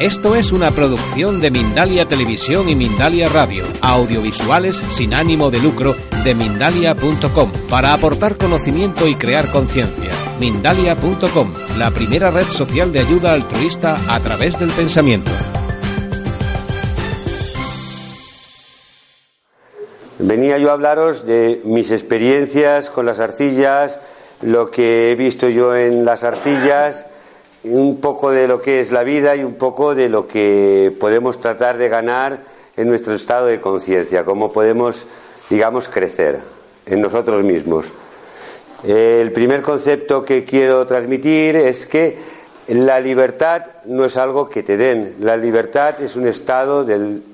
Esto es una producción de Mindalia Televisión y Mindalia Radio, audiovisuales sin ánimo de lucro de mindalia.com, para aportar conocimiento y crear conciencia. Mindalia.com, la primera red social de ayuda altruista a través del pensamiento. Venía yo a hablaros de mis experiencias con las arcillas, lo que he visto yo en las arcillas, un poco de lo que es la vida y un poco de lo que podemos tratar de ganar en nuestro estado de conciencia, cómo podemos, digamos, crecer en nosotros mismos. El primer concepto que quiero transmitir es que la libertad no es algo que te den, la libertad es un estado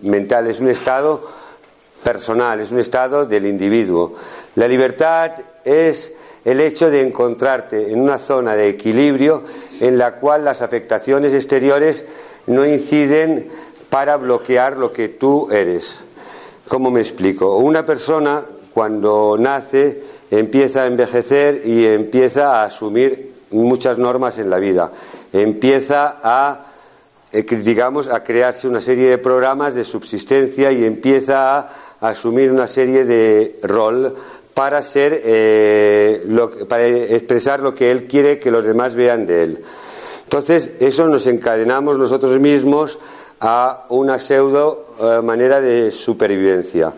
mental, es un estado personal, es un estado del individuo. La libertad es el hecho de encontrarte en una zona de equilibrio en la cual las afectaciones exteriores no inciden para bloquear lo que tú eres. ¿Cómo me explico? Una persona cuando nace empieza a envejecer y empieza a asumir muchas normas en la vida. Empieza a eh, digamos a crearse una serie de programas de subsistencia y empieza a asumir una serie de rol para ser eh, para expresar lo que él quiere que los demás vean de él. Entonces, eso nos encadenamos nosotros mismos a una pseudo eh, manera de supervivencia.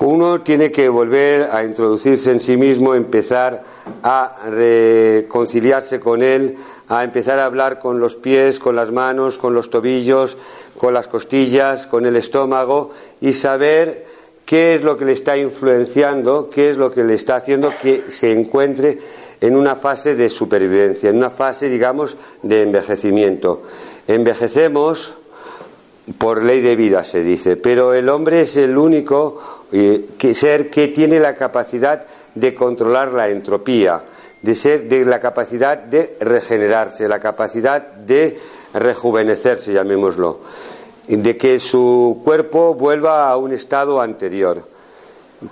Uno tiene que volver a introducirse en sí mismo, empezar a reconciliarse con él, a empezar a hablar con los pies, con las manos, con los tobillos, con las costillas, con el estómago y saber qué es lo que le está influenciando, qué es lo que le está haciendo que se encuentre en una fase de supervivencia, en una fase, digamos, de envejecimiento. Envejecemos por ley de vida, se dice, pero el hombre es el único eh, ser que tiene la capacidad de controlar la entropía, de ser de la capacidad de regenerarse, la capacidad de rejuvenecerse, llamémoslo de que su cuerpo vuelva a un estado anterior,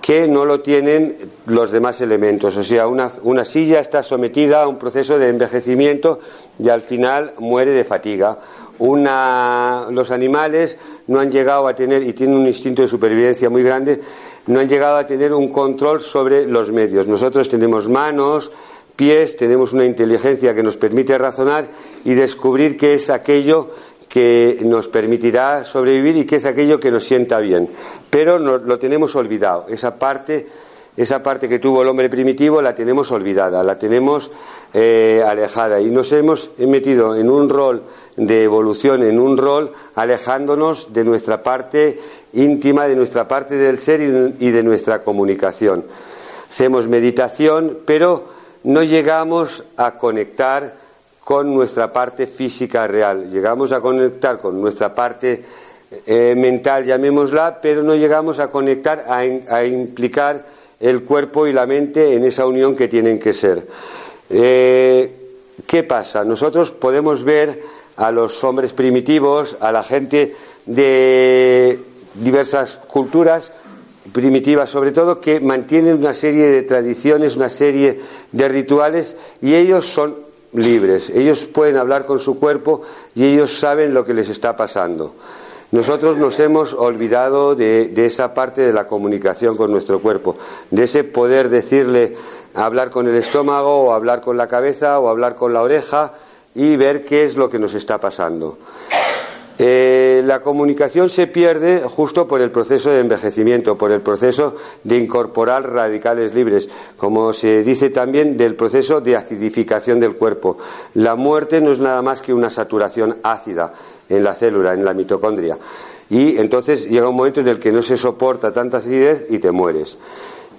que no lo tienen los demás elementos. O sea, una, una silla está sometida a un proceso de envejecimiento y al final muere de fatiga. Una, los animales no han llegado a tener, y tienen un instinto de supervivencia muy grande, no han llegado a tener un control sobre los medios. Nosotros tenemos manos, pies, tenemos una inteligencia que nos permite razonar y descubrir qué es aquello que nos permitirá sobrevivir y que es aquello que nos sienta bien. Pero lo tenemos olvidado. Esa parte, esa parte que tuvo el hombre primitivo la tenemos olvidada, la tenemos eh, alejada y nos hemos metido en un rol de evolución, en un rol alejándonos de nuestra parte íntima, de nuestra parte del ser y de nuestra comunicación. Hacemos meditación, pero no llegamos a conectar con nuestra parte física real. Llegamos a conectar con nuestra parte eh, mental, llamémosla, pero no llegamos a conectar, a, implicar el cuerpo y la mente en esa unión que tienen que ser. Eh, ¿Qué pasa? Nosotros podemos ver a los hombres primitivos, a la gente de diversas culturas, primitivas sobre todo, que mantienen una serie de tradiciones, una serie de rituales, y ellos son libres. Ellos pueden hablar con su cuerpo y ellos saben lo que les está pasando. Nosotros nos hemos olvidado de, esa parte de la comunicación con nuestro cuerpo, de ese poder decirle hablar con el estómago o hablar con la cabeza o hablar con la oreja y ver qué es lo que nos está pasando. Eh, la comunicación se pierde justo por el proceso de envejecimiento, por el proceso de incorporar radicales libres, como se dice también del proceso de acidificación del cuerpo. La muerte no es nada más que una saturación ácida en la célula, en la mitocondria. Y entonces llega un momento en el que no se soporta tanta acidez y te mueres.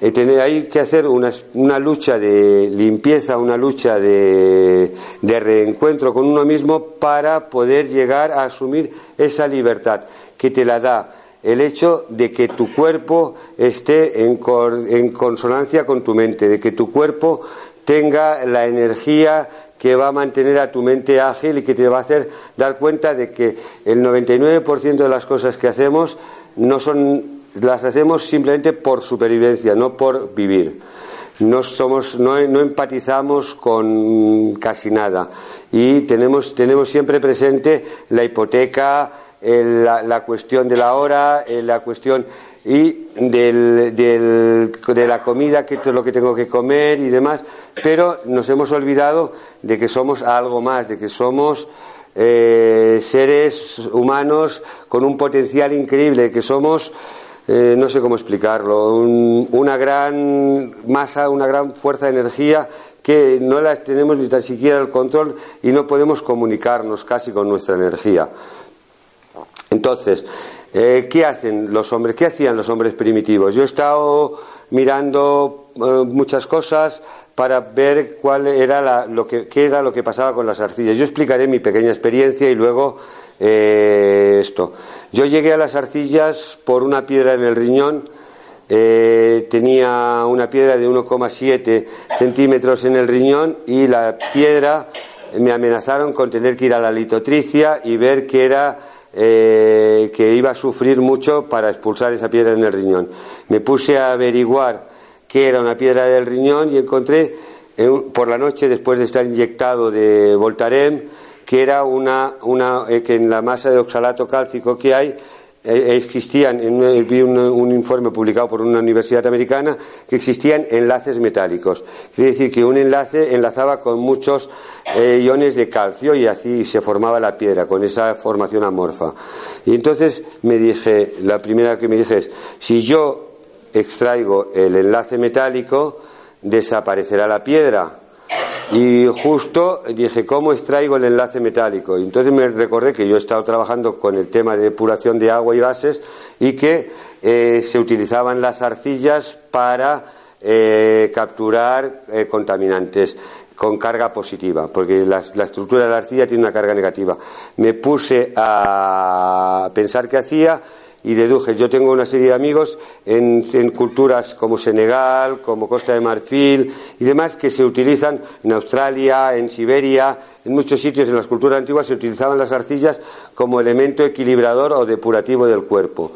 Eh, hay que hacer una, lucha de limpieza, una lucha de, reencuentro con uno mismo para poder llegar a asumir esa libertad que te la da el hecho de que tu cuerpo esté en, en consonancia con tu mente, de que tu cuerpo tenga la energía que va a mantener a tu mente ágil y que te va a hacer dar cuenta de que el 99% de las cosas que hacemos no son las hacemos simplemente por supervivencia, no por vivir. no, somos, no, empatizamos con casi nada y tenemos, tenemos siempre presente la hipoteca, la, cuestión de la hora, la cuestión y del, de la comida, que es lo que tengo que comer y demás, pero nos hemos olvidado de que somos algo más, de que somos eh, seres humanos con un potencial increíble, que somos eh, no sé cómo explicarlo, una gran masa, una gran fuerza de energía que no la tenemos ni tan siquiera el control y no podemos comunicarnos casi con nuestra energía. Entonces, eh, ¿qué hacen los hombres? ¿Qué hacían los hombres primitivos? Yo he estado mirando eh, muchas cosas para ver cuál era lo que, qué era lo que pasaba con las arcillas. Yo explicaré mi pequeña experiencia y luego esto. Yo llegué a las arcillas por una piedra en el riñón. Eh, tenía una piedra de 1,7 centímetros en el riñón y la piedra me amenazaron con tener que ir a la litotricia y ver que era eh, que iba a sufrir mucho para expulsar esa piedra en el riñón. Me puse a averiguar qué era una piedra del riñón y encontré por la noche después de estar inyectado de Voltaren que era una, una eh, que en la masa de oxalato cálcico que hay eh, existían, en, vi un, informe publicado por una universidad americana, que existían enlaces metálicos. Quiere decir que un enlace enlazaba con muchos eh, iones de calcio y así se formaba la piedra, con esa formación amorfa. Y entonces me dije, la primera que me dije es, si yo extraigo el enlace metálico, desaparecerá la piedra y justo dije, ¿cómo extraigo el enlace metálico? Y entonces me recordé que yo he estado trabajando con el tema de depuración de agua y gases y que eh, se utilizaban las arcillas para eh, capturar eh, contaminantes con carga positiva, porque la, la, estructura de la arcilla tiene una carga negativa. Me puse a pensar qué hacía y deduje. Yo tengo una serie de amigos en, culturas como Senegal, como Costa de Marfil y demás que se utilizan en Australia, en Siberia, en muchos sitios en las culturas antiguas se utilizaban las arcillas como elemento equilibrador o depurativo del cuerpo.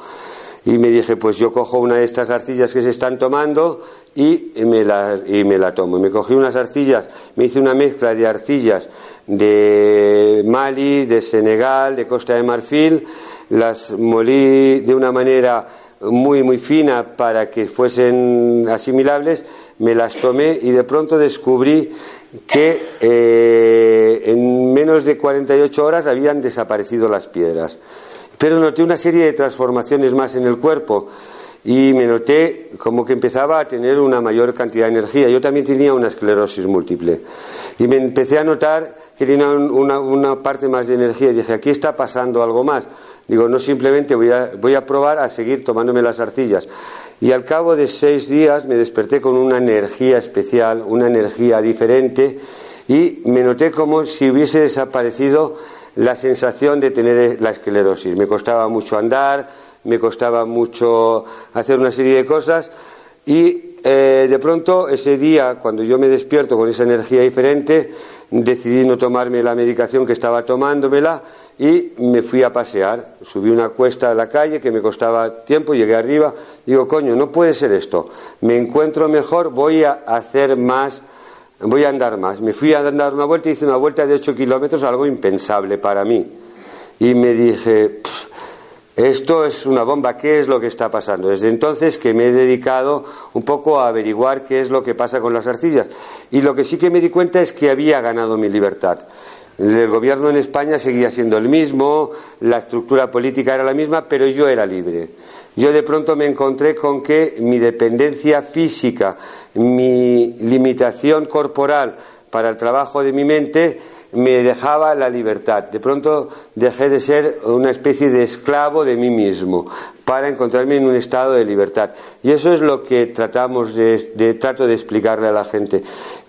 Y me dije, pues yo cojo una de estas arcillas que se están tomando y me la, y me la tomo. Me cogí unas arcillas, me hice una mezcla de arcillas de Mali, de Senegal, de Costa de Marfil, las molí de una manera muy muy fina para que fuesen asimilables, me las tomé y de pronto descubrí que eh, en menos de 48 horas habían desaparecido las piedras. Pero noté una serie de transformaciones más en el cuerpo y me noté como que empezaba a tener una mayor cantidad de energía. Yo también tenía una esclerosis múltiple y me empecé a notar que tenía una, una parte más de energía y dije, aquí está pasando algo más. Digo, no simplemente voy a, voy a probar a seguir tomándome las arcillas. Y al cabo de seis días me desperté con una energía especial, una energía diferente, y me noté como si hubiese desaparecido la sensación de tener la esclerosis. Me costaba mucho andar, me costaba mucho hacer una serie de cosas, y eh, de pronto ese día, cuando yo me despierto con esa energía diferente, decidí no tomarme la medicación que estaba tomándomela y me fui a pasear. Subí una cuesta a la calle que me costaba tiempo, llegué arriba, digo, coño, no puede ser esto. Me encuentro mejor, voy a hacer más, voy a andar más. Me fui a dar una vuelta, hice una vuelta de 8 kilómetros, algo impensable para mí. Y me dije, esto es una bomba, ¿qué es lo que está pasando? Desde entonces que me he dedicado un poco a averiguar qué es lo que pasa con las arcillas. Y lo que sí que me di cuenta es que había ganado mi libertad. El gobierno en España seguía siendo el mismo, la estructura política era la misma, pero yo era libre. Yo de pronto me encontré con que mi dependencia física, mi limitación corporal para el trabajo de mi mente, me dejaba la libertad. De pronto dejé de ser una especie de esclavo de mí mismo para encontrarme en un estado de libertad. Y eso es lo que tratamos de, trato de explicarle a la gente,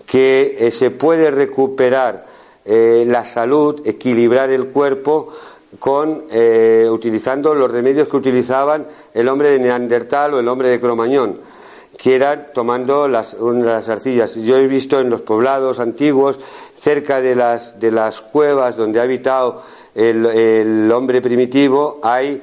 que eh, se puede recuperar eh, la salud, equilibrar el cuerpo con eh, utilizando los remedios que utilizaban el hombre de Neandertal o el hombre de Cromañón, que eran tomando las, las arcillas. Yo he visto en los poblados antiguos, cerca de las, de las cuevas donde ha habitado el, el hombre primitivo, hay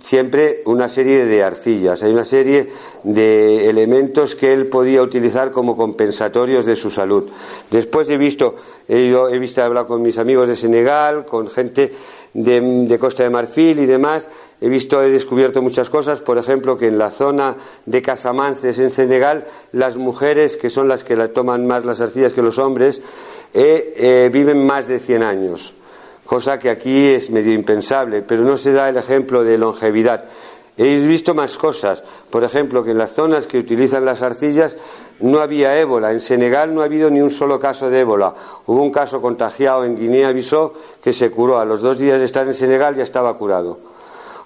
siempre una serie de arcillas, hay una serie de elementos que él podía utilizar como compensatorios de su salud. Después he visto, he, visto, he hablado con mis amigos de Senegal, con gente de, Costa de Marfil y demás, he visto, he descubierto muchas cosas, por ejemplo, que en la zona de Casamances, en Senegal, las mujeres, que son las que toman más las arcillas que los hombres, eh, eh, viven más de 100 años cosa que aquí es medio impensable, pero no se da el ejemplo de longevidad. He visto más cosas, por ejemplo, que en las zonas que utilizan las arcillas no había ébola. En Senegal no ha habido ni un solo caso de ébola. Hubo un caso contagiado en Guinea-Bissau que se curó. A los dos días de estar en Senegal ya estaba curado.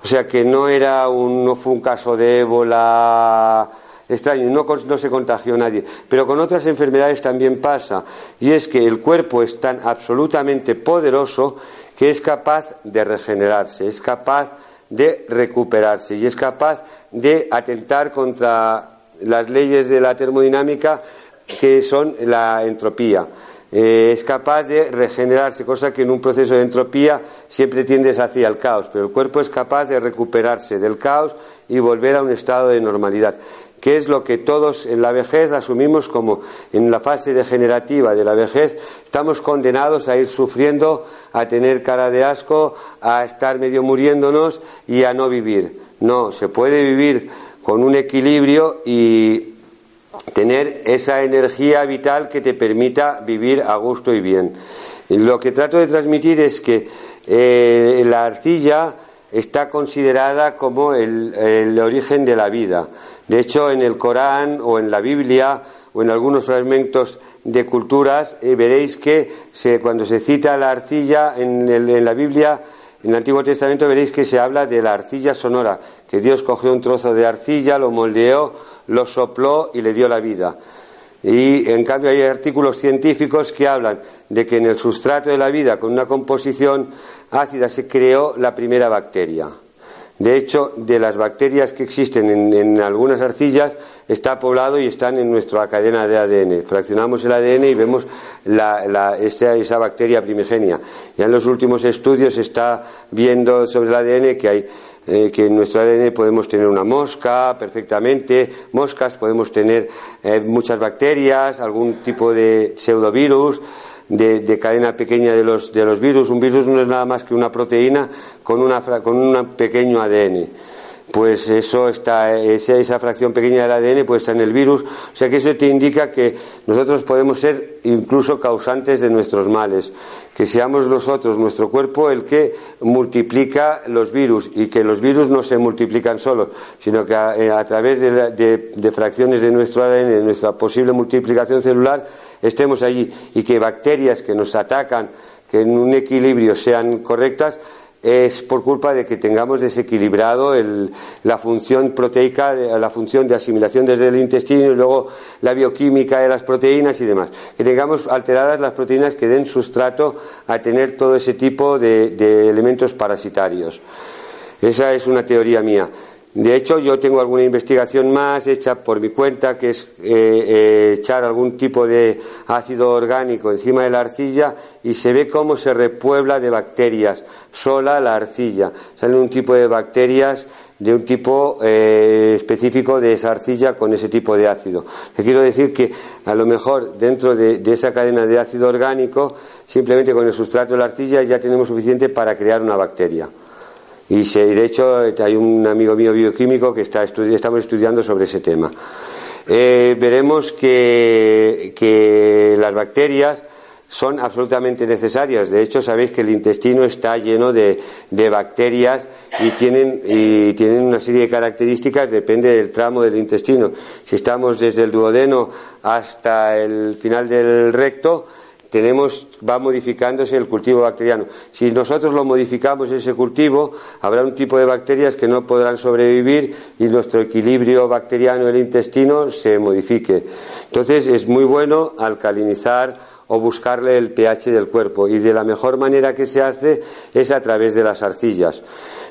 O sea que no era un, no fue un caso de ébola extraño, no, se contagió nadie. Pero con otras enfermedades también pasa, y es que el cuerpo es tan absolutamente poderoso que es capaz de regenerarse, es capaz de recuperarse y es capaz de atentar contra las leyes de la termodinámica que son la entropía. Eh, es capaz de regenerarse, cosa que en un proceso de entropía siempre tiendes hacia el caos, pero el cuerpo es capaz de recuperarse del caos y volver a un estado de normalidad que es lo que todos en la vejez asumimos como en la fase degenerativa de la vejez, estamos condenados a ir sufriendo, a tener cara de asco, a estar medio muriéndonos y a no vivir. No, se puede vivir con un equilibrio y tener esa energía vital que te permita vivir a gusto y bien. lo que trato de transmitir es que eh, la arcilla está considerada como el origen de la vida. De hecho, en el Corán o en la Biblia o en algunos fragmentos de culturas eh, veréis que cuando se cita la arcilla en, la Biblia, en el Antiguo Testamento veréis que se habla de la arcilla sonora, que Dios cogió un trozo de arcilla, lo moldeó, lo sopló y le dio la vida. Y en cambio hay artículos científicos que hablan de que en el sustrato de la vida, con una composición ácida, se creó la primera bacteria. De hecho, de las bacterias que existen en, algunas arcillas está poblado y están en nuestra cadena de ADN. Fraccionamos el ADN y vemos esa bacteria primigenia. Ya en los últimos estudios se está viendo sobre el ADN que hay eh, que en nuestro ADN podemos tener una mosca perfectamente, moscas, podemos tener eh, muchas bacterias, algún tipo de pseudovirus de, cadena pequeña de los, de los virus. Un virus no es nada más que una proteína con, una, con un pequeño ADN. Pues eso está, esa, esa fracción pequeña del ADN puede estar en el virus. O sea que eso te indica que nosotros podemos ser incluso causantes de nuestros males. Que seamos nosotros, nuestro cuerpo, el que multiplica los virus y que los virus no se multiplican solos, sino que a, eh, través de, de fracciones de nuestro ADN, de nuestra posible multiplicación celular, estemos allí y que bacterias que nos atacan, que en un equilibrio sean correctas, es por culpa de que tengamos desequilibrado la función proteica, la función de asimilación desde el intestino y luego la bioquímica de las proteínas y demás. Que tengamos alteradas las proteínas que den sustrato a tener todo ese tipo de elementos parasitarios. Esa es una teoría mía. De hecho, yo tengo alguna investigación más hecha por mi cuenta, que es eh, eh, echar algún tipo de ácido orgánico encima de la arcilla y se ve cómo se repuebla de bacterias, sola la arcilla. Salen un tipo de bacterias de un tipo eh, específico de esa arcilla con ese tipo de ácido. Quiero decir que a lo mejor dentro de, de esa cadena de ácido orgánico, simplemente con el sustrato de la arcilla ya tenemos suficiente para crear una bacteria. Y de hecho hay un amigo mío bioquímico que está estamos estudiando sobre ese tema. Eh, veremos que, las bacterias son absolutamente necesarias. De hecho, sabéis que el intestino está lleno de, bacterias y tienen, y tienen una serie de características, depende del tramo del intestino. Si estamos desde el duodeno hasta el final del recto, tenemos, va modificándose el cultivo bacteriano. Si nosotros lo modificamos ese cultivo, habrá un tipo de bacterias que no podrán sobrevivir y nuestro equilibrio bacteriano del intestino se modifique. Entonces es muy bueno alcalinizar o buscarle el pH del cuerpo y de la mejor manera que se hace es a través de las arcillas.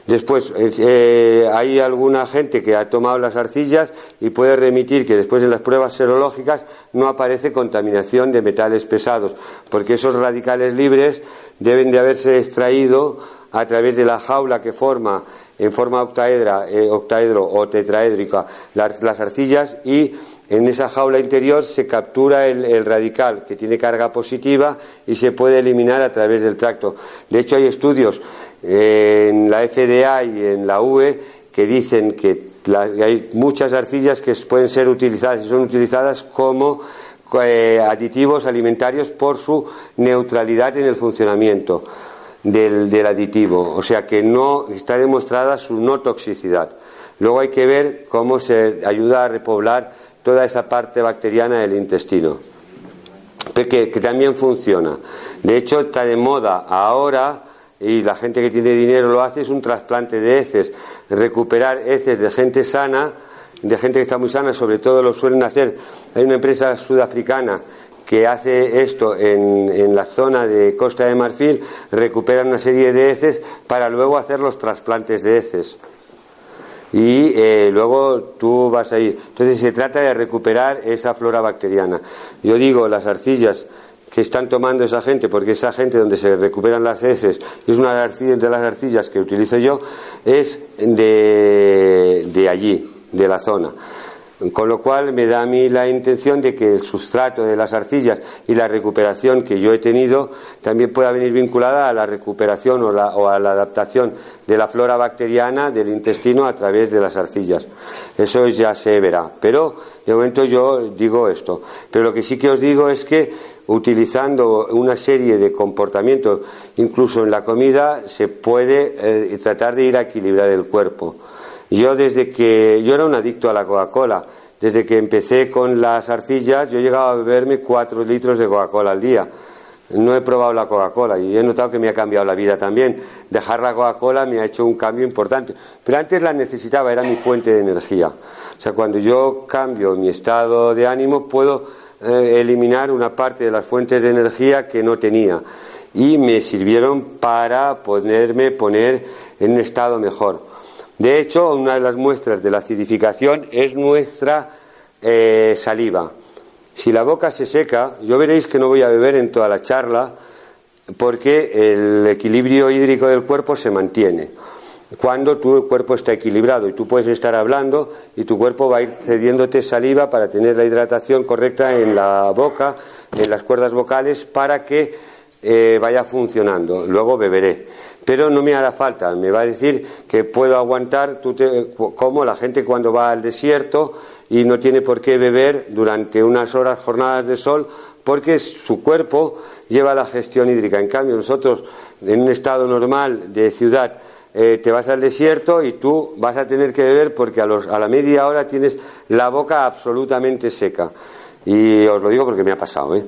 Después, eh, hay alguna gente que ha tomado las arcillas y puede remitir que después en las pruebas serológicas no aparece contaminación de metales pesados, porque esos radicales libres deben de haberse extraído a través de la jaula que forma en forma octaedra, eh, octaedro o tetraédrica las, arcillas y en esa jaula interior se captura el, radical que tiene carga positiva y se puede eliminar a través del tracto. De hecho, hay estudios en la FDA y en la UE que dicen que hay muchas arcillas que pueden ser utilizadas y son utilizadas como eh, aditivos alimentarios por su neutralidad en el funcionamiento del, aditivo, o sea que no está demostrada su no toxicidad. Luego hay que ver cómo se ayuda a repoblar toda esa parte bacteriana del intestino, que, que también funciona. De hecho, está de moda ahora y la gente que tiene dinero lo hace, es un trasplante de heces, recuperar heces de gente sana, de gente que está muy sana, sobre todo lo suelen hacer. Hay una empresa sudafricana que hace esto en, la zona de Costa de Marfil, recuperan una serie de heces para luego hacer los trasplantes de heces. Y eh, luego tú vas ahí. Entonces se trata de recuperar esa flora bacteriana. Yo digo, las arcillas que están tomando esa gente, porque esa gente donde se recuperan las heces, es una de las arcillas que utilizo yo, es de allí, de la zona. Con lo cual me da a mí la intención de que el sustrato de las arcillas y la recuperación que yo he tenido también pueda venir vinculada a la recuperación o, a la adaptación de la flora bacteriana del intestino a través de las arcillas. Eso ya se verá. Pero de momento yo digo esto. Pero lo que sí que os digo es que utilizando una serie de comportamientos, incluso en la comida, se puede eh, tratar de ir a equilibrar el cuerpo. Yo desde que yo era un adicto a la Coca-Cola, desde que empecé con las arcillas, yo llegaba a beberme cuatro litros de Coca-Cola al día. No he probado la Coca-Cola y he notado que me ha cambiado la vida también. Dejar la Coca-Cola me ha hecho un cambio importante. Pero antes la necesitaba, era mi fuente de energía. O sea, cuando yo cambio mi estado de ánimo, puedo eh, eliminar una parte de las fuentes de energía que no tenía. Y me sirvieron para poderme poner en un estado mejor. De hecho, una de las muestras de la acidificación es nuestra eh, saliva. Si la boca se seca, yo veréis que no voy a beber en toda la charla porque el equilibrio hídrico del cuerpo se mantiene. Cuando tu cuerpo está equilibrado y tú puedes estar hablando y tu cuerpo va a ir cediéndote saliva para tener la hidratación correcta en la boca, en las cuerdas vocales, para que eh, vaya funcionando. Luego beberé pero no me hará falta. Me va a decir que puedo aguantar como la gente cuando va al desierto y no tiene por qué beber durante unas horas, jornadas de sol, porque su cuerpo lleva la gestión hídrica. En cambio, nosotros, en un estado normal de ciudad, eh, te vas al desierto y tú vas a tener que beber porque a, a la media hora tienes la boca absolutamente seca. Y os lo digo porque me ha pasado, ¿eh?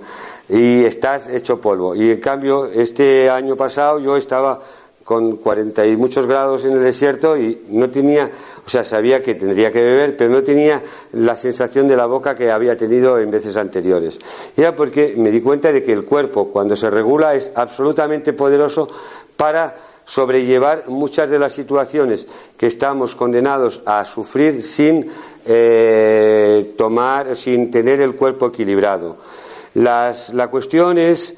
Y estás hecho polvo. Y en cambio, este año pasado yo estaba con 40 y muchos grados en el desierto y no tenía, o sea, sabía que tendría que beber, pero no tenía la sensación de la boca que había tenido en veces anteriores. Era porque me di cuenta de que el cuerpo, cuando se regula, es absolutamente poderoso para sobrellevar muchas de las situaciones que estamos condenados a sufrir sin eh, tomar, sin tener el cuerpo equilibrado. la cuestión es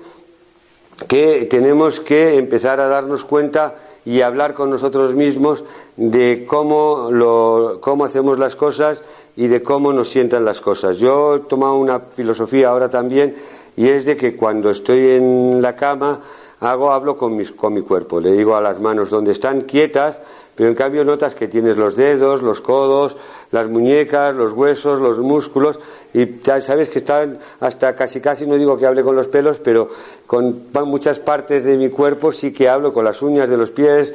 que tenemos que empezar a darnos cuenta y hablar con nosotros mismos de cómo, lo, cómo hacemos las cosas y de cómo nos sientan las cosas. Yo he tomado una filosofía ahora también y es de que cuando estoy en la cama hago, hablo con, mis, con mi cuerpo. Le digo a las manos donde están quietas, pero en cambio notas que tienes los dedos, los codos, las muñecas, los huesos, los músculos, y sabes que están hasta casi casi, no digo que hable con los pelos, pero con muchas partes de mi cuerpo sí que hablo, con las uñas de los pies,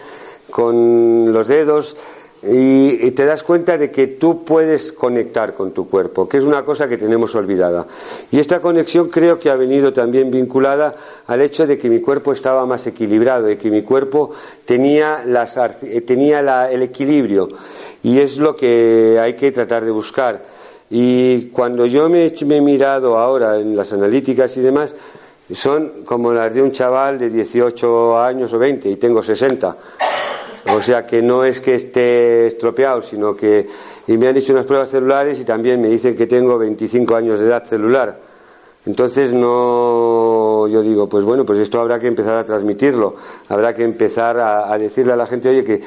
con los dedos, y, te das cuenta de que tú puedes conectar con tu cuerpo, que es una cosa que tenemos olvidada. Y esta conexión creo que ha venido también vinculada al hecho de que mi cuerpo estaba más equilibrado, de que mi cuerpo tenía, tenía el equilibrio. Y es lo que hay que tratar de buscar. Y cuando yo me, me he mirado ahora en las analíticas y demás, son como las de un chaval de 18 años o 20 y tengo 60. O sea que no es que esté estropeado, sino que. Y me han hecho unas pruebas celulares y también me dicen que tengo 25 años de edad celular. Entonces no, yo digo, pues bueno, pues esto habrá que empezar a transmitirlo, habrá que empezar a, decirle a la gente, oye, que,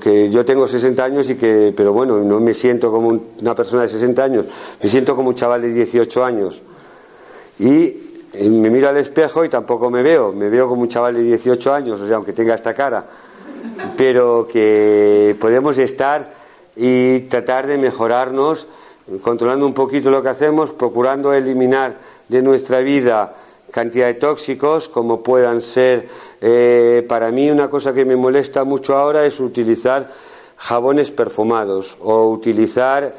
que, yo tengo 60 años y que, pero bueno, no me siento como una persona de 60 años, me siento como un chaval de 18 años. Y me miro al espejo y tampoco me veo, me veo como un chaval de 18 años, o sea, aunque tenga esta cara, pero que podemos estar y tratar de mejorarnos, controlando un poquito lo que hacemos, procurando eliminar de nuestra vida cantidad de tóxicos, como puedan ser, eh, para mí una cosa que me molesta mucho ahora es utilizar jabones perfumados o utilizar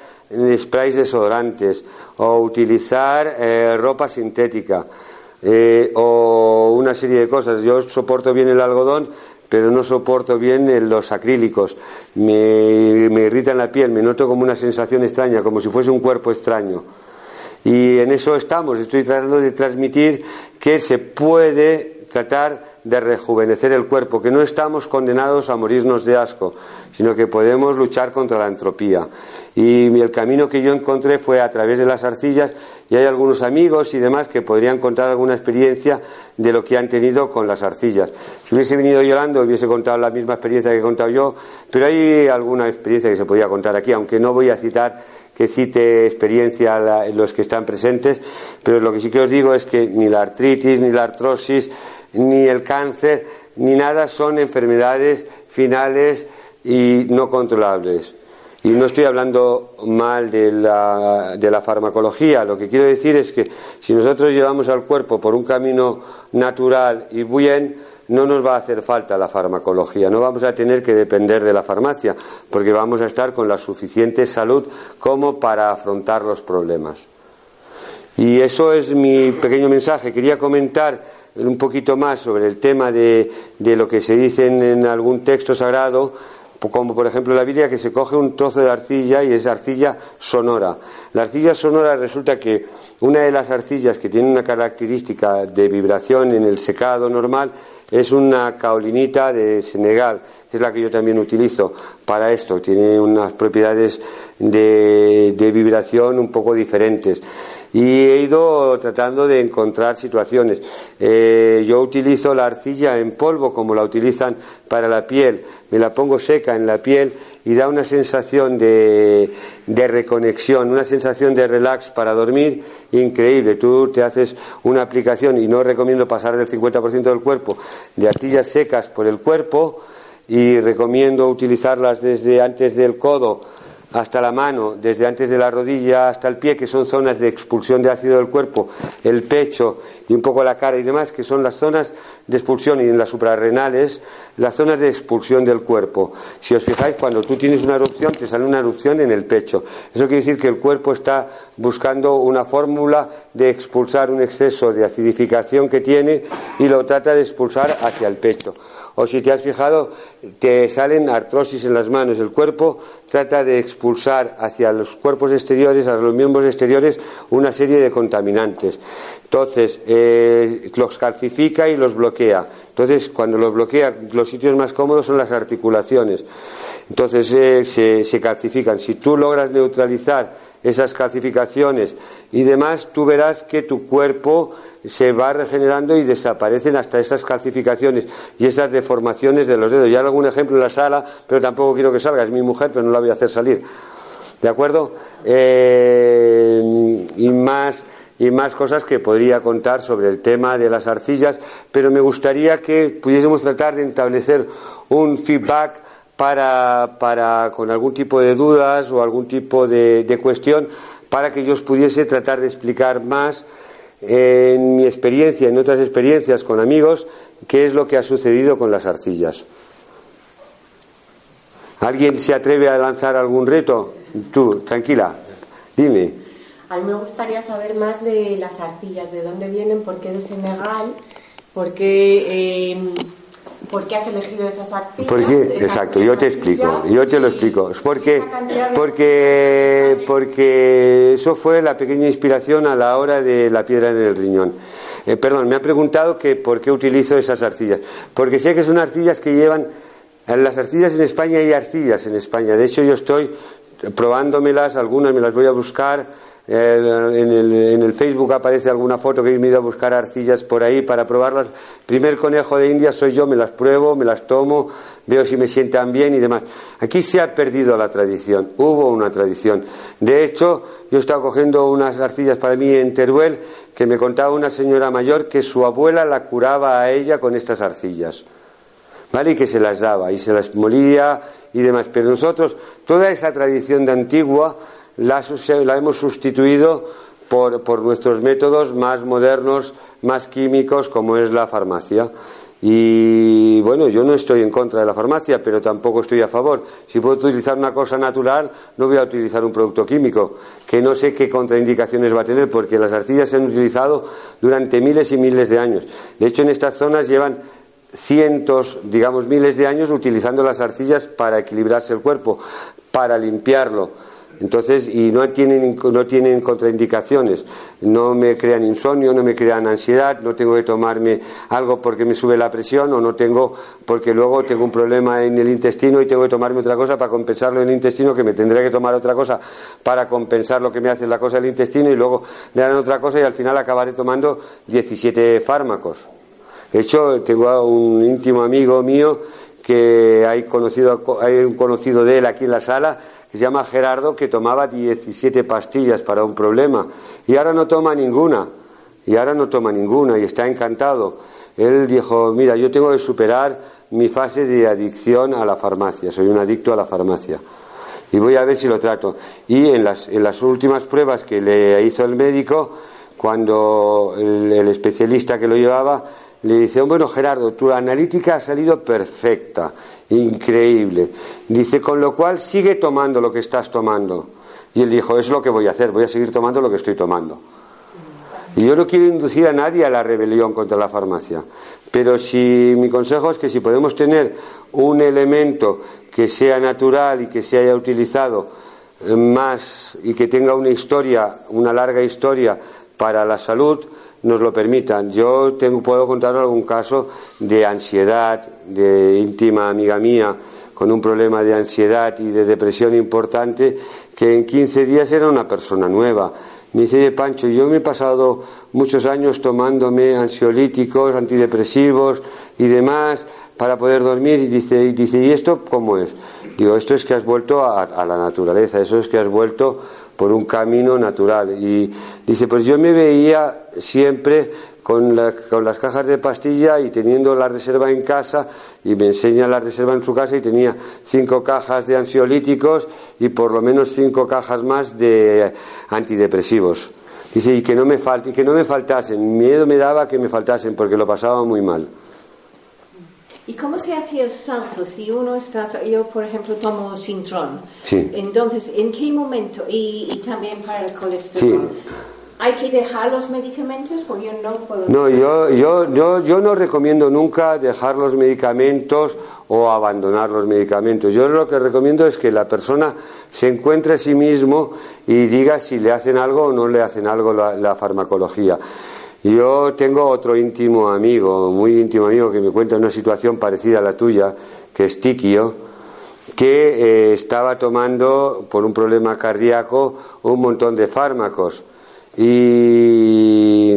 sprays desodorantes o utilizar eh, ropa sintética eh, o una serie de cosas. Yo soporto bien el algodón, pero no soporto bien los acrílicos. Me, me irritan la piel, me noto como una sensación extraña, como si fuese un cuerpo extraño. Y en eso estamos. Estoy tratando de transmitir que se puede tratar de rejuvenecer el cuerpo, que no estamos condenados a morirnos de asco, sino que podemos luchar contra la entropía. Y el camino que yo encontré fue a través de las arcillas y hay algunos amigos y demás que podrían contar alguna experiencia de lo que han tenido con las arcillas. Si hubiese venido llorando, hubiese contado la misma experiencia que he contado yo, pero hay alguna experiencia que se podía contar aquí, aunque no voy a citar que cite experiencia en los que están presentes, pero lo que sí que os digo es que ni la artritis, ni la artrosis, ni el cáncer, ni nada son enfermedades finales y no controlables. Y no estoy hablando mal de la, de la, farmacología, lo que quiero decir es que si nosotros llevamos al cuerpo por un camino natural y bien, no nos va a hacer falta la farmacología, no vamos a tener que depender de la farmacia, porque vamos a estar con la suficiente salud como para afrontar los problemas. Y eso es mi pequeño mensaje. Quería comentar un poquito más sobre el tema de, de lo que se dice en algún texto sagrado como por ejemplo la Biblia, que se coge un trozo de arcilla y es arcilla sonora. La arcilla sonora resulta que una de las arcillas que tiene una característica de vibración en el secado normal es una caolinita de Senegal, que es la que yo también utilizo para esto. Tiene unas propiedades de, de vibración un poco diferentes y he ido tratando de encontrar situaciones. Eh, yo utilizo la arcilla en polvo como la utilizan para la piel, me la pongo seca en la piel y da una sensación de, de reconexión, una sensación de relax para dormir increíble. Tú te haces una aplicación y no recomiendo pasar del 50% del cuerpo de arcillas secas por el cuerpo y recomiendo utilizarlas desde antes del codo hasta la mano, desde antes de la rodilla hasta el pie, que son zonas de expulsión de ácido del cuerpo, el pecho y un poco la cara y demás, que son las zonas de expulsión y en las suprarrenales, las zonas de expulsión del cuerpo. Si os fijáis, cuando tú tienes una erupción, te sale una erupción en el pecho. Eso quiere decir que el cuerpo está buscando una fórmula de expulsar un exceso de acidificación que tiene y lo trata de expulsar hacia el pecho o si te has fijado, te salen artrosis en las manos. El cuerpo trata de expulsar hacia los cuerpos exteriores, a los miembros exteriores, una serie de contaminantes. Entonces, eh, los calcifica y los bloquea. Entonces, cuando los bloquea, los sitios más cómodos son las articulaciones. Entonces, eh, se, se calcifican. Si tú logras neutralizar esas calcificaciones y demás, tú verás que tu cuerpo se va regenerando y desaparecen hasta esas calcificaciones y esas deformaciones de los dedos. Ya algún ejemplo en la sala, pero tampoco quiero que salga, es mi mujer, pero no la voy a hacer salir. ¿De acuerdo? Eh, y más y más cosas que podría contar sobre el tema de las arcillas, pero me gustaría que pudiésemos tratar de establecer un feedback para, para, con algún tipo de dudas o algún tipo de, cuestión para que yo os pudiese tratar de explicar más en mi experiencia, en otras experiencias con amigos, qué es lo que ha sucedido con las arcillas. ¿Alguien se atreve a lanzar algún reto? Tú, tranquila, dime. A mí me gustaría saber más de las arcillas, de dónde vienen, por qué de Senegal, por qué... Eh, ¿Por qué has elegido esas arcillas? Porque, exacto, yo te explico, yo te lo explico. Es porque, porque, porque eso fue la pequeña inspiración a la hora de la piedra en el riñón. Eh, perdón, me ha preguntado que por qué utilizo esas arcillas. Porque sé que son arcillas que llevan. En las arcillas en España hay arcillas en España. De hecho, yo estoy probándomelas, algunas me las voy a buscar en, el, Facebook aparece alguna foto que he ido a buscar arcillas por ahí para probarlas. Primer conejo de India soy yo, me las pruebo, me las tomo, veo si me sientan bien y demás. Aquí se ha perdido la tradición, hubo una tradición. De hecho, yo estaba cogiendo unas arcillas para mí en Teruel que me contaba una señora mayor que su abuela la curaba a ella con estas arcillas. ¿Vale? Y que se las daba y se las molía y demás. Pero nosotros, toda esa tradición de antigua, la, hemos sustituido por, por, nuestros métodos más modernos, más químicos, como es la farmacia. Y bueno, yo no estoy en contra de la farmacia, pero tampoco estoy a favor. Si puedo utilizar una cosa natural, no voy a utilizar un producto químico, que no sé qué contraindicaciones va a tener, porque las arcillas se han utilizado durante miles y miles de años. De hecho, en estas zonas llevan cientos, digamos miles de años utilizando las arcillas para equilibrarse el cuerpo, para limpiarlo entonces, y no tienen, no tienen contraindicaciones, no me crean insomnio, no me crean ansiedad, no tengo que tomarme algo porque me sube la presión o no tengo porque luego tengo un problema en el intestino y tengo que tomarme otra cosa para compensarlo en el intestino, que me tendré que tomar otra cosa para compensar lo que me hace la cosa del intestino y luego me dan otra cosa y al final acabaré tomando 17 fármacos. De hecho, tengo un íntimo amigo mío que hay, conocido, hay un conocido de él aquí en la sala se llama Gerardo, que tomaba 17 pastillas para un problema y ahora no toma ninguna, y ahora no toma ninguna y está encantado. Él dijo, mira, yo tengo que superar mi fase de adicción a la farmacia, soy un adicto a la farmacia y voy a ver si lo trato. Y en las, en las últimas pruebas que le hizo el médico, cuando el especialista que lo llevaba le dice, bueno Gerardo, tu analítica ha salido perfecta, increíble. Dice, con lo cual sigue tomando lo que estás tomando. Y él dijo, es lo que voy a hacer, voy a seguir tomando lo que estoy tomando. Y yo no quiero inducir a nadie a la rebelión contra la farmacia, pero si mi consejo es que si podemos tener un elemento que sea natural y que se haya utilizado eh, más y que tenga una historia, una larga historia para la salud, nos lo permitan. Yo tengo, puedo contar algún caso de ansiedad, de íntima amiga mía, con un problema de ansiedad y de depresión importante, que en 15 días era una persona nueva. Me dice, Pancho, yo me he pasado muchos años tomándome ansiolíticos, antidepresivos y demás para poder dormir y dice, y dice, ¿y esto cómo es? Digo, esto es que has vuelto a, a la naturaleza, eso es que has vuelto por un camino natural. Y dice, pues yo me veía siempre con, con, las cajas de pastilla y teniendo la reserva en casa y me enseña la reserva en su casa y tenía cinco cajas de ansiolíticos y por lo menos cinco cajas más de antidepresivos. Dice, y que no me, y que no me faltasen, miedo me daba que me faltasen porque lo pasaba muy mal. ¿Y cómo se hace el salto si uno está, yo por ejemplo tomo Sintron, sí. entonces en qué momento, y, también para el colesterol, ¿hay que dejar los medicamentos? Porque yo no puedo... No, yo, yo, yo, yo no recomiendo nunca dejar los medicamentos o abandonar los medicamentos. Yo lo que recomiendo es que la persona se encuentre a sí mismo y diga si le hacen algo o no le hacen algo la farmacología. Yo tengo otro íntimo amigo, muy íntimo amigo, que me cuenta una situación parecida a la tuya, que es Tiquio, que eh, estaba tomando por un problema cardíaco un montón de fármacos. Y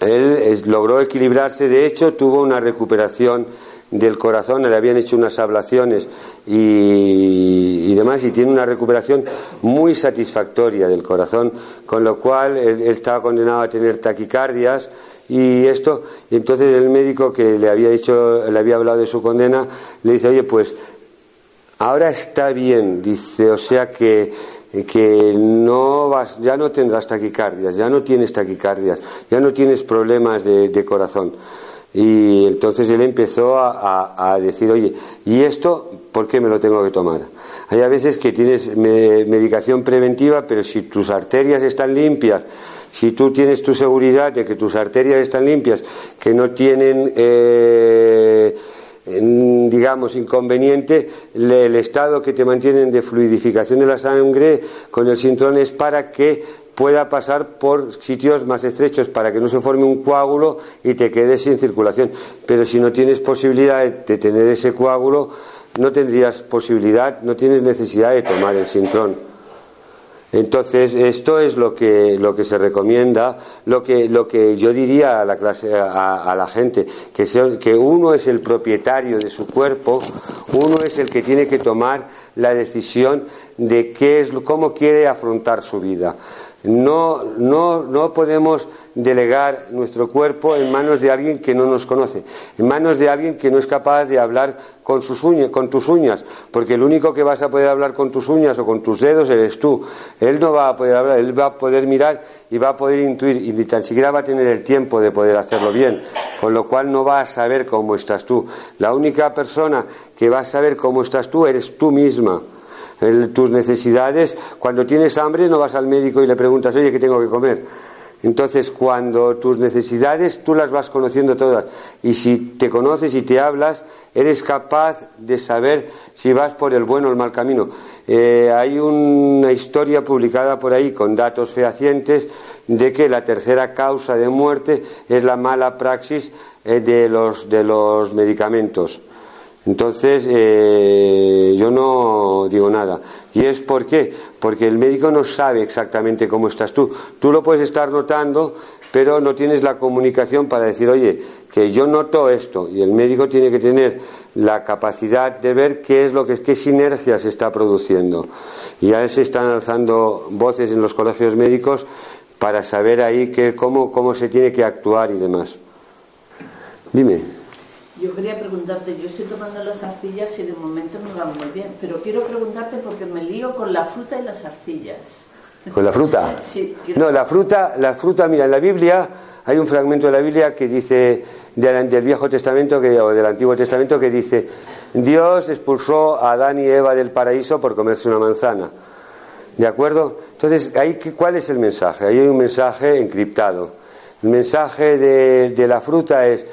él logró equilibrarse, de hecho tuvo una recuperación del corazón, le habían hecho unas ablaciones y, demás, y tiene una recuperación muy satisfactoria del corazón, con lo cual él, estaba condenado a tener taquicardias y esto, y entonces el médico que le había dicho, le había hablado de su condena, le dice, oye, pues ahora está bien, dice, o sea que que no vas, ya no tendrás taquicardias, ya no tienes taquicardias, ya no tienes problemas de corazón. Y entonces él empezó a, decir, oye, ¿y esto por qué me lo tengo que tomar? Hay a veces que tienes medicación preventiva, pero si tus arterias están limpias, si tú tienes tu seguridad de que tus arterias están limpias, que no tienen, eh, digamos, inconveniente, el estado que te mantienen de fluidificación de la sangre con el sintrón es para que pueda pasar por sitios más estrechos para que no se forme un coágulo y te quedes sin circulación. Pero si no tienes posibilidad de tener ese coágulo, no tendrías posibilidad, no tienes necesidad de tomar el sintrón. Entonces, esto es lo que, lo que se recomienda, lo que, lo que yo diría a la, clase, a, la gente, que, que uno es el propietario de su cuerpo, uno es el que tiene que tomar la decisión de qué es, cómo quiere afrontar su vida. No, no, no podemos delegar nuestro cuerpo en manos de alguien que no nos conoce, en manos de alguien que no es capaz de hablar con, sus uñas, con tus uñas, porque el único que vas a poder hablar con tus uñas o con tus dedos eres tú. Él no va a poder hablar, él va a poder mirar y va a poder intuir y ni tan siquiera va a tener el tiempo de poder hacerlo bien, con lo cual no va a saber cómo estás tú. La única persona que va a saber cómo estás tú eres tú misma tus necesidades. Cuando tienes hambre no vas al médico y le preguntas, oye, ¿qué tengo que comer? Entonces, cuando tus necesidades tú las vas conociendo todas y si te conoces y te hablas, eres capaz de saber si vas por el bueno o el mal camino. Eh, hay una historia publicada por ahí con datos fehacientes de que la tercera causa de muerte es la mala praxis eh, de, los, de los medicamentos. Entonces, eh, yo no digo nada. ¿Y es por qué? Porque el médico no sabe exactamente cómo estás tú. Tú lo puedes estar notando, pero no tienes la comunicación para decir, oye, que yo noto esto. Y el médico tiene que tener la capacidad de ver qué es lo que, qué sinergia se está produciendo. Y ya se están alzando voces en los colegios médicos para saber ahí que, cómo, cómo se tiene que actuar y demás. Dime. Yo quería preguntarte, yo estoy tomando las arcillas y de momento me van muy bien, pero quiero preguntarte porque me lío con la fruta y las arcillas. ¿Con la fruta? Sí. No, la fruta, la fruta, mira, en la Biblia hay un fragmento de la Biblia que dice, del, Viejo Testamento que, o del Antiguo Testamento que dice, Dios expulsó a Adán y Eva del paraíso por comerse una manzana. ¿De acuerdo? Entonces, ahí, ¿cuál es el mensaje? Ahí hay un mensaje encriptado. El mensaje de la fruta es,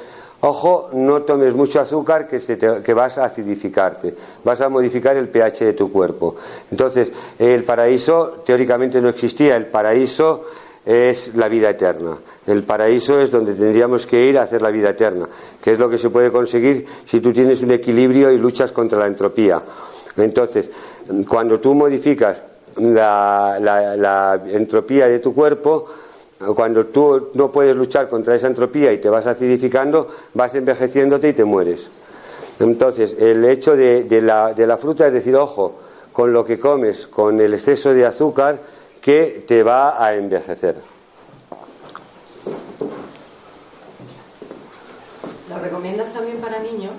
Ojo, no tomes mucho azúcar que, se que, vas a acidificarte, vas a modificar el pH de tu cuerpo. Entonces, el paraíso teóricamente no existía, el paraíso es la vida eterna. El paraíso es donde tendríamos que ir a hacer la vida eterna, que es lo que se puede conseguir si tú tienes un equilibrio y luchas contra la entropía. Entonces, cuando tú modificas la entropía de tu cuerpo, cuando tú no puedes luchar contra esa entropía y te vas acidificando, vas envejeciéndote y te mueres. Entonces, el hecho de, la, de la fruta es decir, ojo, con lo que comes, con el exceso de azúcar que te va a envejecer. ¿La recomiendas también para niños?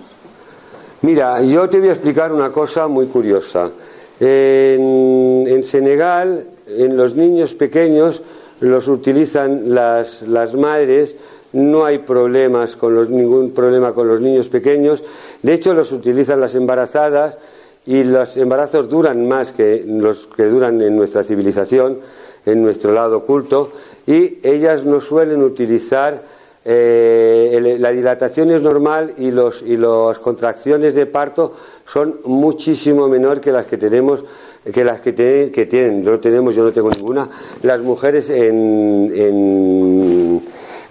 Mira, yo te voy a explicar una cosa muy curiosa. en Senegal, en los niños pequeños, los utilizan las, las madres, no hay problemas con los, ningún problema con los niños pequeños, de hecho los utilizan las embarazadas y los embarazos duran más que los que duran en nuestra civilización, en nuestro lado oculto, y ellas no suelen utilizar eh, la dilatación es normal y, los, y las contracciones de parto son muchísimo menor que las que tenemos que las que, que tienen, no tenemos, yo no tengo ninguna, las mujeres en, en,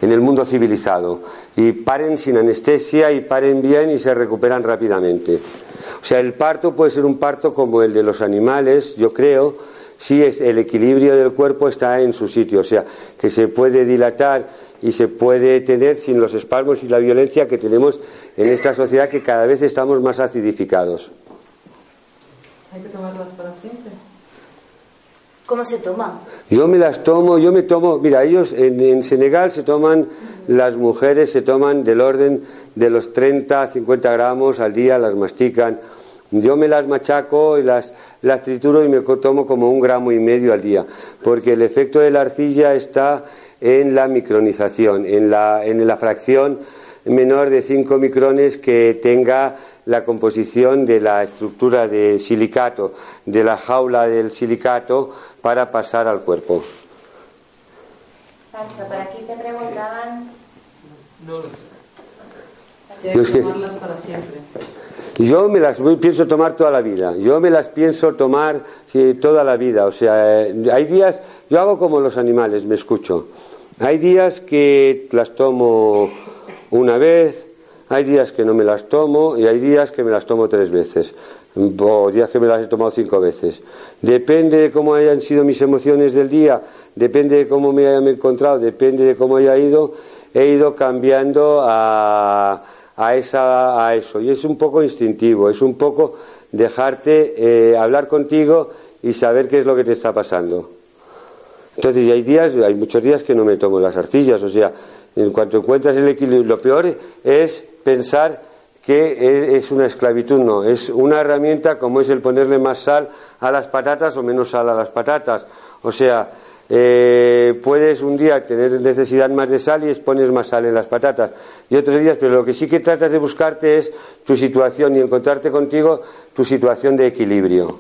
en, el mundo civilizado. Y paren sin anestesia y paren bien y se recuperan rápidamente. O sea, el parto puede ser un parto como el de los animales, yo creo, si es, el equilibrio del cuerpo está en su sitio. O sea, que se puede dilatar y se puede tener sin los espasmos y la violencia que tenemos en esta sociedad que cada vez estamos más acidificados. Hay que tomarlas para siempre. ¿Cómo se toma? Yo me las tomo, yo me tomo, mira, ellos en, Senegal se toman, las mujeres se toman del orden de los 30 a 50 gramos al día, las mastican. Yo me las machaco y las, las trituro y me tomo como un gramo y medio al día, porque el efecto de la arcilla está en la micronización, en la, en la fracción menor de 5 micrones que tenga la composición de la estructura de silicato, de la jaula del silicato, para pasar al cuerpo. Pancho, por aquí te preguntaban. No, si hay que tomarlas para siempre. Yo me las pienso tomar toda la vida. Yo me las pienso tomar toda la vida. O sea, eh, hay días, yo hago como los animales, me escucho. Hay días que las tomo una vez, hay días que no me las tomo y hay días que me las tomo tres veces, o días que me las he tomado cinco veces. Depende de cómo hayan sido mis emociones del día, depende de cómo me hayan encontrado, depende de cómo haya ido, he ido cambiando a, a, esa, a eso. Y es un poco instintivo, es un poco dejarte eh, hablar contigo y saber qué es lo que te está pasando. Entonces, hay días, hay muchos días que no me tomo las arcillas, o sea, en cuanto encuentras el equilibrio, lo peor es pensar que es una esclavitud, no, es una herramienta como es el ponerle más sal a las patatas o menos sal a las patatas. O sea, eh, puedes un día tener necesidad más de sal y pones más sal en las patatas y otros días, pero lo que sí que tratas de buscarte es tu situación y encontrarte contigo tu situación de equilibrio.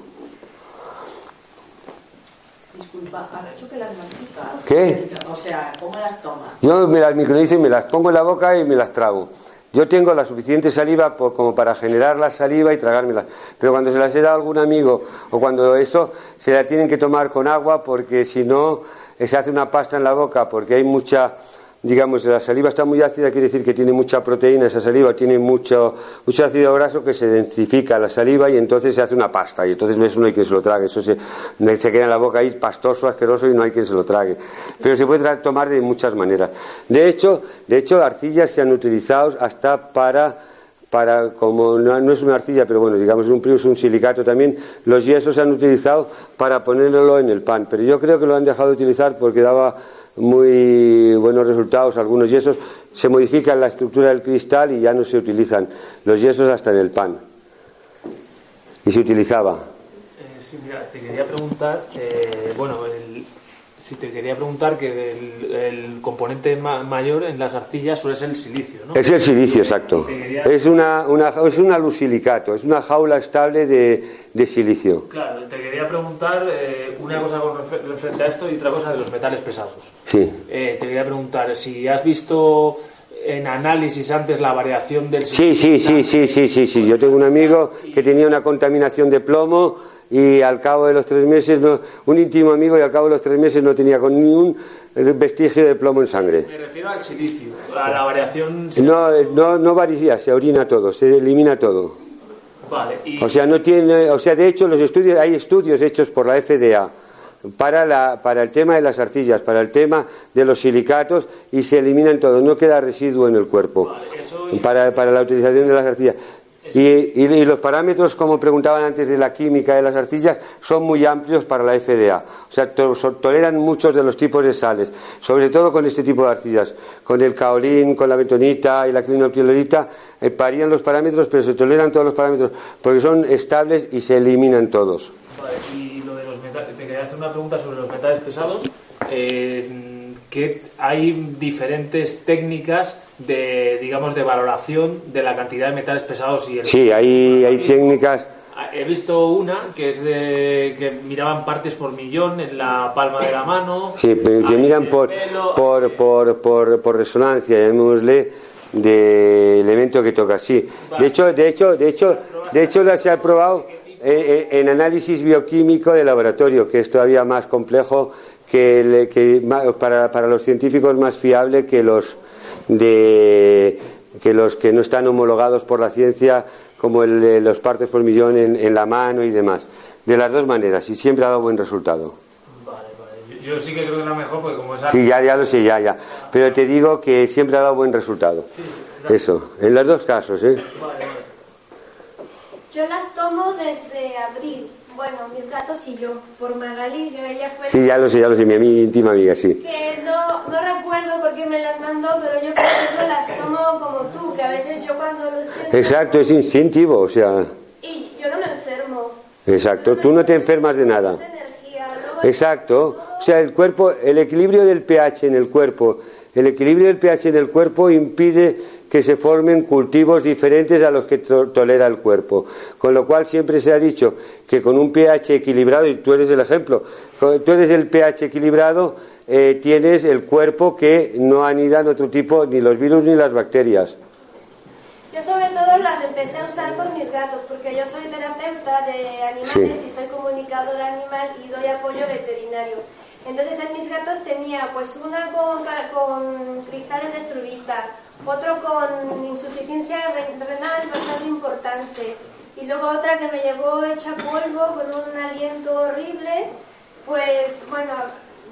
Disculpa, hecho que las masticas? ¿Qué? O sea, ¿cómo las tomas? Yo me las micronizo y me las pongo en la boca y me las trago. Yo tengo la suficiente saliva como para generar la saliva y tragármela. Pero cuando se las he dado a algún amigo o cuando eso, se la tienen que tomar con agua porque si no, se hace una pasta en la boca porque hay mucha digamos, la saliva está muy ácida, quiere decir que tiene mucha proteína, esa saliva tiene mucho, mucho ácido graso que se densifica la saliva y entonces se hace una pasta y entonces eso no hay quien se lo trague, eso se, se queda en la boca ahí pastoso, asqueroso y no hay quien se lo trague. Pero se puede tomar de muchas maneras. De hecho, de hecho, arcillas se han utilizado hasta para para, como no, es una arcilla, pero bueno, digamos un es un silicato también, los yesos se han utilizado para ponerlo en el pan. Pero yo creo que lo han dejado de utilizar porque daba muy buenos resultados algunos yesos, se modifica la estructura del cristal y ya no se utilizan los yesos hasta en el pan. Y se utilizaba. Eh, te quería preguntar, eh, bueno, si te quería preguntar que el, componente mayor en las arcillas suele ser el silicio, ¿no? Es el silicio, exacto. Es, una, una, es un alusilicato, es una jaula estable de, de silicio. Claro, te quería preguntar eh, una cosa con referente a esto y otra cosa de los metales pesados. Sí. Eh, te quería preguntar si has visto en análisis antes la variación del silicio. Sí, sí, sí, sí, sí, sí, sí. Yo tengo un amigo que tenía una contaminación de plomo y al cabo de los tres meses, un íntimo amigo, y al cabo de los tres meses no tenía con ningún vestigio de plomo en sangre. Me refiero al silicio, a la variación. No, no, no varía, se orina todo, se elimina todo. Vale, O sea, no tiene, o sea, de hecho, los estudios, hay estudios hechos por la FDA para, la, para el tema de las arcillas, para el tema de los silicatos y se eliminan todo, no queda residuo en el cuerpo para, para la utilización de las arcillas. Y, los parámetros, como preguntaban antes de la química de las arcillas, son muy amplios para la FDA. O sea, toleran muchos de los tipos de sales, sobre todo con este tipo de arcillas. Con el caolín, con la betonita y la clinoptilolita, eh, parían los parámetros, pero se toleran todos los parámetros porque son estables y se eliminan todos. y lo de los metales, te quería hacer una pregunta sobre los metales pesados. Eh, que hay diferentes técnicas de, digamos, de valoración de la cantidad de metales pesados y el Sí, hay, hay técnicas. He visto una que es de que miraban partes por millón en la palma de la mano. Sí, que miran por, por, por, por, por, resonancia, llamémosle, de elemento que toca. Sí. De hecho, de hecho, de hecho, de hecho se ha probado en, en análisis bioquímico de laboratorio, que es todavía más complejo que, que para, para, los científicos más fiable que los de que los que no están homologados por la ciencia como el de los partes por millón en, en la mano y demás de las dos maneras y siempre ha dado buen resultado vale, vale. Yo, sí que creo que era mejor porque como es sí ya ya lo sé ya ya pero te digo que siempre ha dado buen resultado sí, eso en los dos casos ¿eh? vale, vale. yo las tomo desde abril bueno, mis gatos y yo, por Magali, yo ella fue... Sí, ya lo sé, ya lo sé, mi, íntima amiga, sí. Que no, no recuerdo por qué me las mandó, pero yo por ejemplo las tomo como tú, que a veces yo cuando lo siento... Exacto, es instintivo, o sea... Y yo no me enfermo. Exacto, tú no te enfermas de nada. Exacto, o sea, el cuerpo, el equilibrio del pH en el cuerpo, el equilibrio del pH en el cuerpo impide que se formen cultivos diferentes a los que tolera el cuerpo. Con lo cual siempre se ha dicho que con un pH equilibrado, y tú eres el ejemplo, tú eres el pH equilibrado, eh, tienes el cuerpo que no anidan otro tipo, ni los virus ni las bacterias. Yo sobre todo las empecé a usar por mis gatos, porque yo soy terapeuta de animales y soy comunicadora animal y doy apoyo veterinario. Entonces en mis gatos tenía pues una con, con cristales de estrubita, otro con insuficiencia renal bastante importante y luego otra que me llevó hecha polvo con un aliento horrible, pues bueno,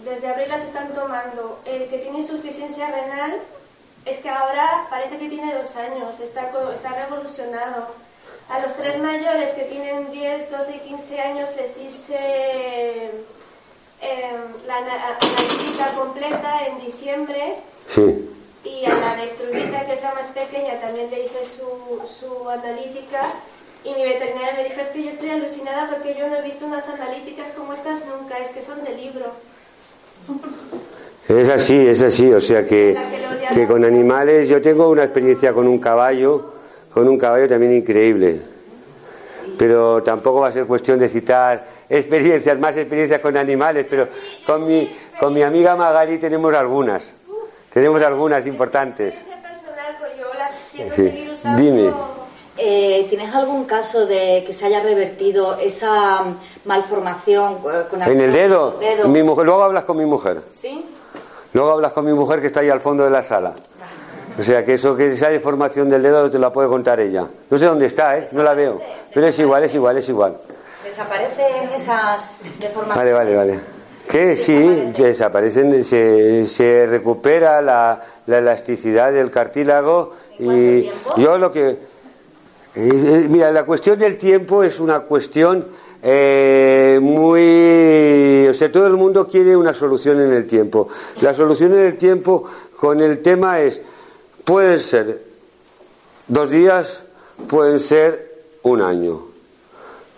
desde abril las están tomando. El que tiene insuficiencia renal es que ahora parece que tiene dos años, está, está revolucionado. A los tres mayores que tienen 10, 12 y 15 años les hice em, la analítica completa en diciembre. Sí. Y a la estrubita, que es la más pequeña, también le hice su, su analítica. Y mi veterinaria me dijo, es que yo estoy alucinada porque yo no he visto unas analíticas como estas nunca, es que son de libro. Es así, es así, o sea que, que con animales, yo tengo una experiencia con un caballo, con un caballo también increíble, pero tampoco va a ser cuestión de citar experiencias, más experiencias con animales, pero con mi, con mi amiga Magali tenemos algunas, tenemos algunas importantes. Dime. Eh, ¿Tienes algún caso de que se haya revertido esa malformación con En el dedo. Mi mujer, luego hablas con mi mujer. ¿Sí? Luego hablas con mi mujer que está ahí al fondo de la sala. O sea que eso, que esa deformación del dedo te la puede contar ella. No sé dónde está, ¿eh? No la veo. Pero es igual, es igual, es igual. ¿Desaparecen esas deformaciones? Vale, vale, vale. Que sí, desaparecen, se, se recupera la, la, elasticidad del cartílago y yo lo que... Eh, eh, mira, la cuestión del tiempo es una cuestión eh, muy... O sea, todo el mundo quiere una solución en el tiempo. La solución en el tiempo con el tema es, pueden ser dos días, pueden ser un año.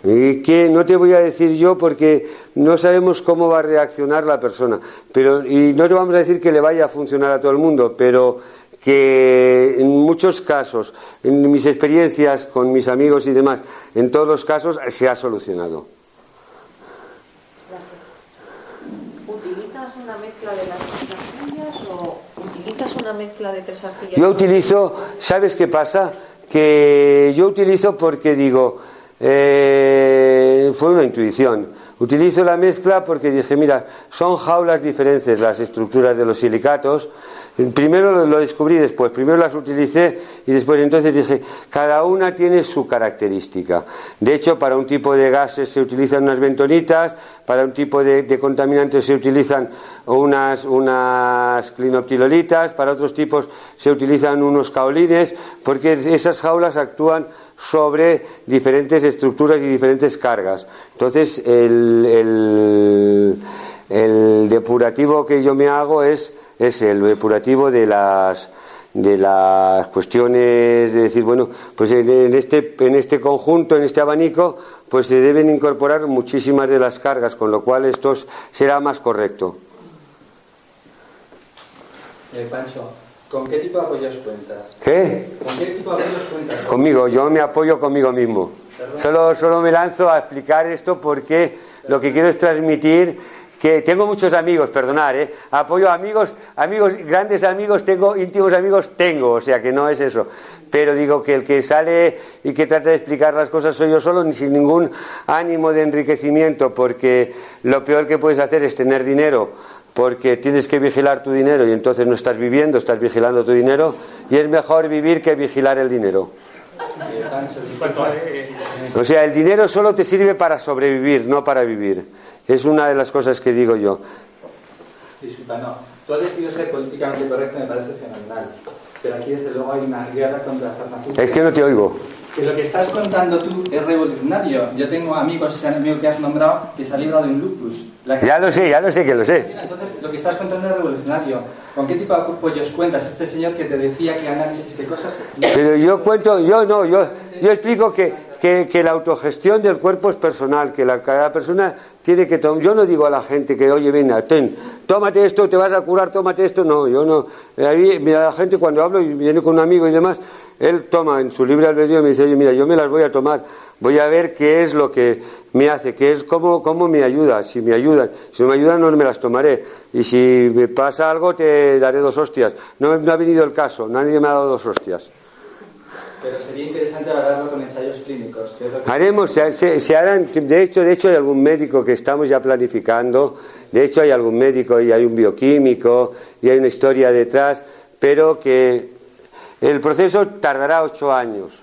Y que no te voy a decir yo porque no sabemos cómo va a reaccionar la persona. Pero, y no te vamos a decir que le vaya a funcionar a todo el mundo, pero que en muchos casos, en mis experiencias con mis amigos y demás, en todos los casos se ha solucionado. ¿Utilizas una mezcla de las tres arcillas o utilizas una mezcla de tres arcillas? Yo utilizo, ¿sabes qué pasa? Que yo utilizo porque digo, eh, fue una intuición. Utilizo la mezcla porque dije, mira, son jaulas diferentes las estructuras de los silicatos Primero lo descubrí después, primero las utilicé y después entonces dije, cada una tiene su característica. De hecho, para un tipo de gases se utilizan unas bentonitas, para un tipo de, contaminantes se utilizan unas, unas clinoptilolitas, para otros tipos se utilizan unos caolines, porque esas jaulas actúan sobre diferentes estructuras y diferentes cargas. Entonces, el, el depurativo que yo me hago es es el depurativo de las de las cuestiones de decir bueno pues en este en este conjunto en este abanico pues se deben incorporar muchísimas de las cargas con lo cual esto será más correcto eh, Pancho ¿con qué tipo de apoyos cuentas? ¿qué? ¿con qué tipo de apoyos cuentas? conmigo yo me apoyo conmigo mismo solo solo me lanzo a explicar esto porque lo que quiero es transmitir que tengo muchos amigos, perdonar, ¿eh? apoyo a amigos, amigos, grandes amigos, tengo íntimos amigos, tengo, o sea que no es eso. Pero digo que el que sale y que trata de explicar las cosas soy yo solo, ni sin ningún ánimo de enriquecimiento, porque lo peor que puedes hacer es tener dinero, porque tienes que vigilar tu dinero y entonces no estás viviendo, estás vigilando tu dinero, y es mejor vivir que vigilar el dinero. O sea, el dinero solo te sirve para sobrevivir, no para vivir. Es una de las cosas que digo yo. Disculpa, no. Tú has decidido ser políticamente correcto, me parece fenomenal. Pero aquí, desde luego, hay una guerra contra la farmacéutica. Es que no te oigo. Que lo que estás contando tú es revolucionario. Yo tengo amigos, ese amigo que has nombrado, que se ha librado de un lupus. Ya lo sé, ya lo sé que lo sé. Entonces, lo que estás contando es revolucionario. ¿Con qué tipo de apoyos cuentas? Este señor que te decía que análisis, qué cosas. Pero yo cuento, yo no, yo, yo explico que, que, que la autogestión del cuerpo es personal, que la, cada persona tiene que tomar. Yo no digo a la gente que, oye, venga, ten, tómate esto, te vas a curar, tómate esto. No, yo no. Ahí, mira, la gente cuando hablo y viene con un amigo y demás, él toma en su libre albedrío y me dice, oye, mira, yo me las voy a tomar, voy a ver qué es lo que me hace, qué es, cómo, cómo me ayuda. Si me ayudan, si no me ayudan, no me las tomaré. Y si me pasa algo, te daré dos hostias. No, no ha venido el caso, nadie me ha dado dos hostias. Pero sería hablarlo con ensayos clínicos. Haremos, se, harán, de hecho, de hecho hay algún médico que estamos ya planificando, de hecho hay algún médico y hay un bioquímico y hay una historia detrás, pero que el proceso tardará ocho años.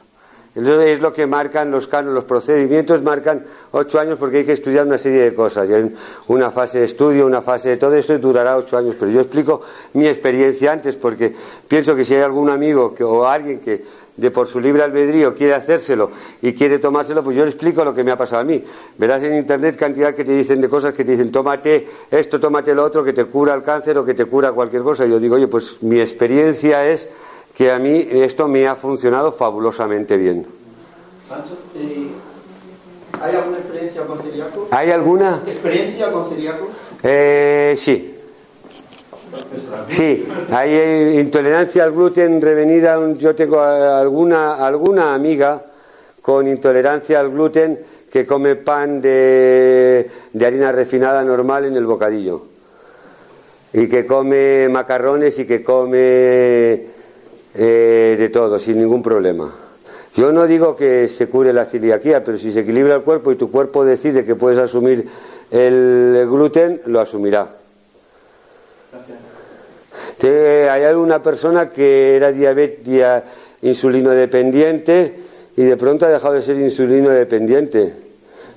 Es lo que marcan los canos, los procedimientos marcan ocho años porque hay que estudiar una serie de cosas. hay una fase de estudio, una fase de todo eso durará ocho años. Pero yo explico mi experiencia antes porque pienso que si hay algún amigo o alguien que de por su libre albedrío quiere hacérselo y quiere tomárselo, pues yo le explico lo que me ha pasado a mí. Verás en internet cantidad que te dicen de cosas que te dicen, tómate esto, tómate lo otro, que te cura el cáncer o que te cura cualquier cosa. Y yo digo, oye, pues mi experiencia es que a mí esto me ha funcionado fabulosamente bien. ¿Hay alguna experiencia con celíacos? ¿Hay alguna? ¿Experiencia con? Eh, sí. Sí, hay intolerancia al gluten revenida. Yo tengo alguna, alguna amiga con intolerancia al gluten que come pan de, de harina refinada normal en el bocadillo. Y que come macarrones y que come eh, de todo, sin ningún problema. Yo no digo que se cure la celiaquía, pero si se equilibra el cuerpo y tu cuerpo decide que puedes asumir el gluten, lo asumirá. Hay alguna persona que era diabetes insulino dependiente y de pronto ha dejado de ser insulino dependiente.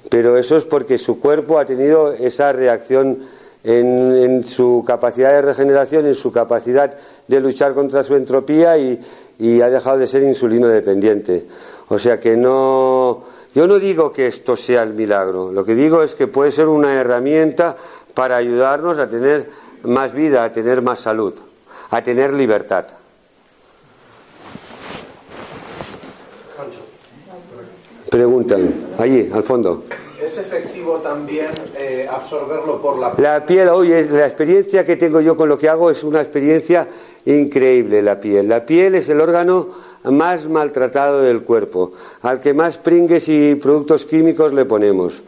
Pero eso es porque su cuerpo ha tenido esa reacción en, en su capacidad de regeneración, en su capacidad de luchar contra su entropía y, y ha dejado de ser insulino dependiente. O sea que no, yo no digo que esto sea el milagro, lo que digo es que puede ser una herramienta para ayudarnos a tener más vida, a tener más salud, a tener libertad. Pregúntame, allí, al fondo. ¿Es efectivo también eh, absorberlo por la piel? La piel, oye, la experiencia que tengo yo con lo que hago es una experiencia increíble la piel. La piel es el órgano más maltratado del cuerpo, al que más pringues y productos químicos le ponemos.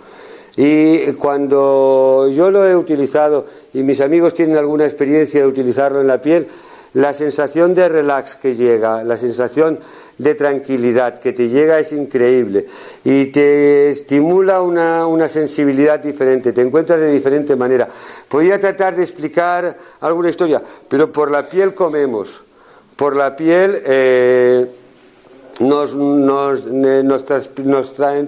Y cuando yo lo he utilizado y mis amigos tienen alguna experiencia de utilizarlo en la piel, la sensación de relax que llega, la sensación de tranquilidad que te llega es increíble y te estimula una, una sensibilidad diferente, te encuentras de diferente manera. Podría tratar de explicar alguna historia, pero por la piel comemos, por la piel eh, nos, nos, nos,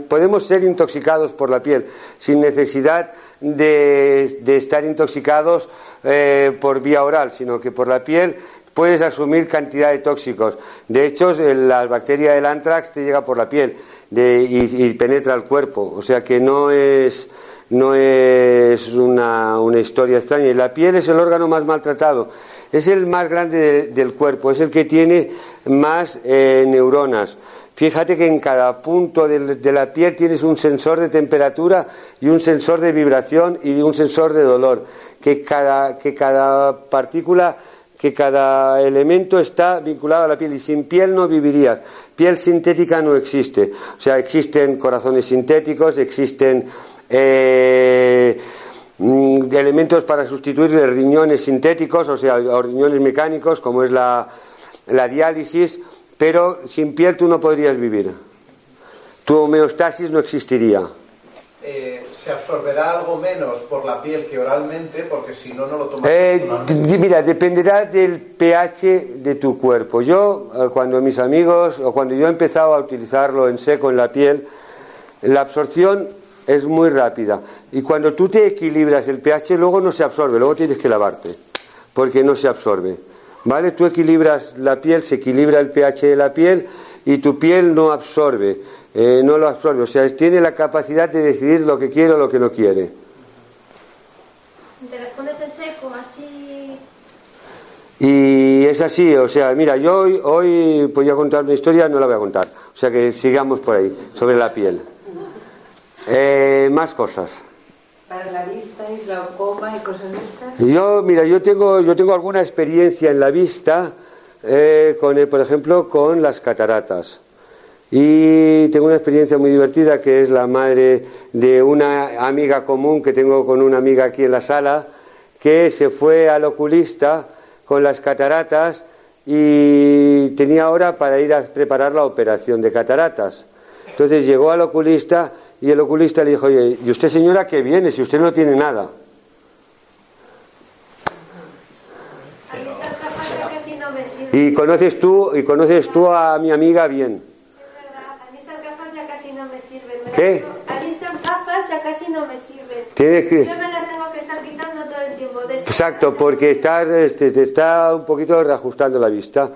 podemos ser intoxicados por la piel sin necesidad de, de estar intoxicados eh, por vía oral, sino que por la piel puedes asumir cantidad de tóxicos. De hecho, la bacteria del anthrax te llega por la piel y, penetra el cuerpo. O sea que no es, no es una, historia extraña. Y la piel es el órgano más maltratado. Es el más grande del cuerpo, es el que tiene más eh, neuronas. Fíjate que en cada punto de, de, la piel tienes un sensor de temperatura y un sensor de vibración y un sensor de dolor. Que cada, que cada partícula que cada elemento está vinculado a la piel y sin piel no viviría. Piel sintética no existe. O sea, existen corazones sintéticos, existen eh, mm, elementos para sustituir riñones sintéticos, o sea, riñones mecánicos, como es la, la diálisis, pero sin piel tú no podrías vivir. Tu homeostasis no existiría. Eh, se absorberá algo menos por la piel que oralmente, porque si no, no lo tomas. Eh, mira, dependerá del pH de tu cuerpo. Yo, eh, cuando mis amigos, o cuando yo he empezado a utilizarlo en seco en la piel, la absorción es muy rápida. Y cuando tú te equilibras el pH, luego no se absorbe, luego tienes que lavarte, porque no se absorbe. ¿Vale? Tú equilibras la piel, se equilibra el pH de la piel y tu piel no absorbe. Eh, no lo absorbe, o sea, tiene la capacidad de decidir lo que quiere o lo que no quiere. Seco, así. Y es así, o sea, mira, yo hoy, hoy podía contar una historia, no la voy a contar. O sea que sigamos por ahí, sobre la piel. Eh, más cosas. Para la vista y glaucoma y cosas de estas. Yo, mira, yo tengo, yo tengo alguna experiencia en la vista, eh, con, por ejemplo, con las cataratas. Y tengo una experiencia muy divertida que es la madre de una amiga común que tengo con una amiga aquí en la sala, que se fue al oculista con las cataratas y tenía hora para ir a preparar la operación de cataratas. Entonces llegó al oculista y el oculista le dijo, oye, ¿y usted señora qué viene si usted no tiene nada? Y conoces tú, y conoces tú a mi amiga bien. Es verdad, a mí estas gafas ya casi no me sirven. ¿Qué? A mí estas gafas ya casi no me sirven. Tienes que- Yo me las tengo que estar quitando todo el tiempo. De Exacto, porque está, este, te está un poquito reajustando la vista.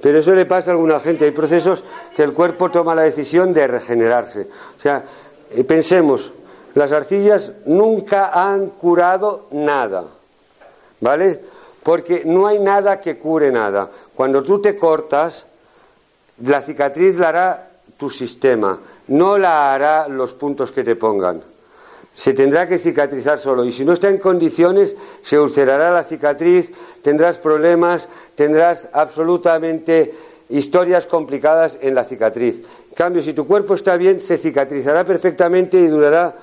Pero eso le pasa a alguna gente. Hay procesos que el cuerpo toma la decisión de regenerarse. O sea, pensemos, las arcillas nunca han curado nada. ¿Vale? Porque no hay nada que cure nada. Cuando tú te cortas, la cicatriz la hará tu sistema, no la hará los puntos que te pongan. Se tendrá que cicatrizar solo y si no está en condiciones se ulcerará la cicatriz, tendrás problemas, tendrás absolutamente historias complicadas en la cicatriz. En cambio, si tu cuerpo está bien, se cicatrizará perfectamente y durará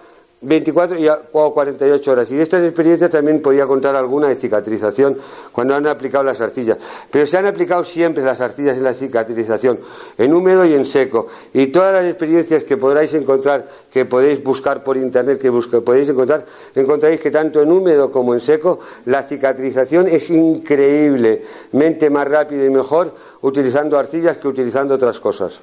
24 y a- o 48 horas. Y de estas experiencias también podía contar alguna de cicatrización cuando han aplicado las arcillas. Pero se han aplicado siempre las arcillas en la cicatrización, en húmedo y en seco. Y todas las experiencias que podráis encontrar, que podéis buscar por internet, que podéis encontrar, encontraréis que tanto en húmedo como en seco, la cicatrización es increíblemente más rápida y mejor utilizando arcillas que utilizando otras cosas.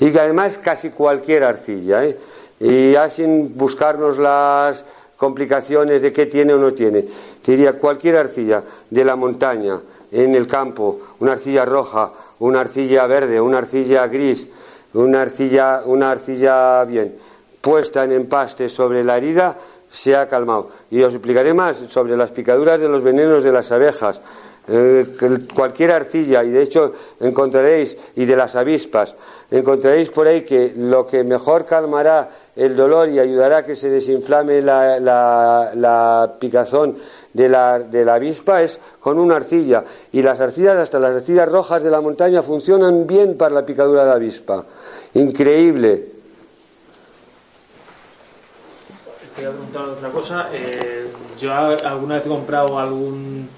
Y que además casi cualquier arcilla, ¿eh? Y ya sin buscarnos las complicaciones de qué tiene o no tiene. Diría cualquier arcilla de la montaña, en el campo, una arcilla roja, una arcilla verde, una arcilla gris, una arcilla, una arcilla bien, puesta en empaste sobre la herida, se ha calmado. Y os explicaré más sobre las picaduras de los venenos de las abejas. Eh, cualquier arcilla, y de hecho encontraréis, y de las avispas, encontraréis por ahí que lo que mejor calmará el dolor y ayudará a que se desinflame la, la- la picazón de la, de la avispa es con una arcilla. Y las arcillas, hasta las arcillas rojas de la montaña, funcionan bien para la picadura de la avispa. Increíble. Te voy a preguntar otra cosa. Eh, yo alguna vez he comprado algún,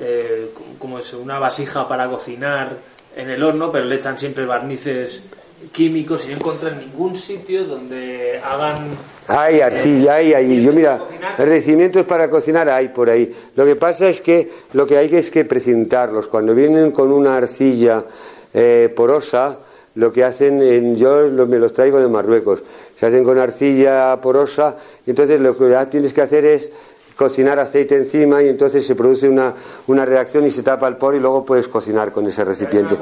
eh, como es, una vasija para cocinar en el horno, pero le echan siempre barnices químicos y no encuentro en ningún sitio donde hagan Hay arcilla, hay ahí. Yo mira, recibimientos para cocinar hay por ahí. Lo que pasa es que lo que hay es que precintarlos. Cuando vienen con una arcilla eh, porosa, lo que hacen, en- yo me los traigo de Marruecos, se hacen con arcilla porosa y entonces lo que ya tienes que hacer es cocinar aceite encima y entonces se produce una, una reacción y se tapa el poro y luego puedes cocinar con ese recipiente.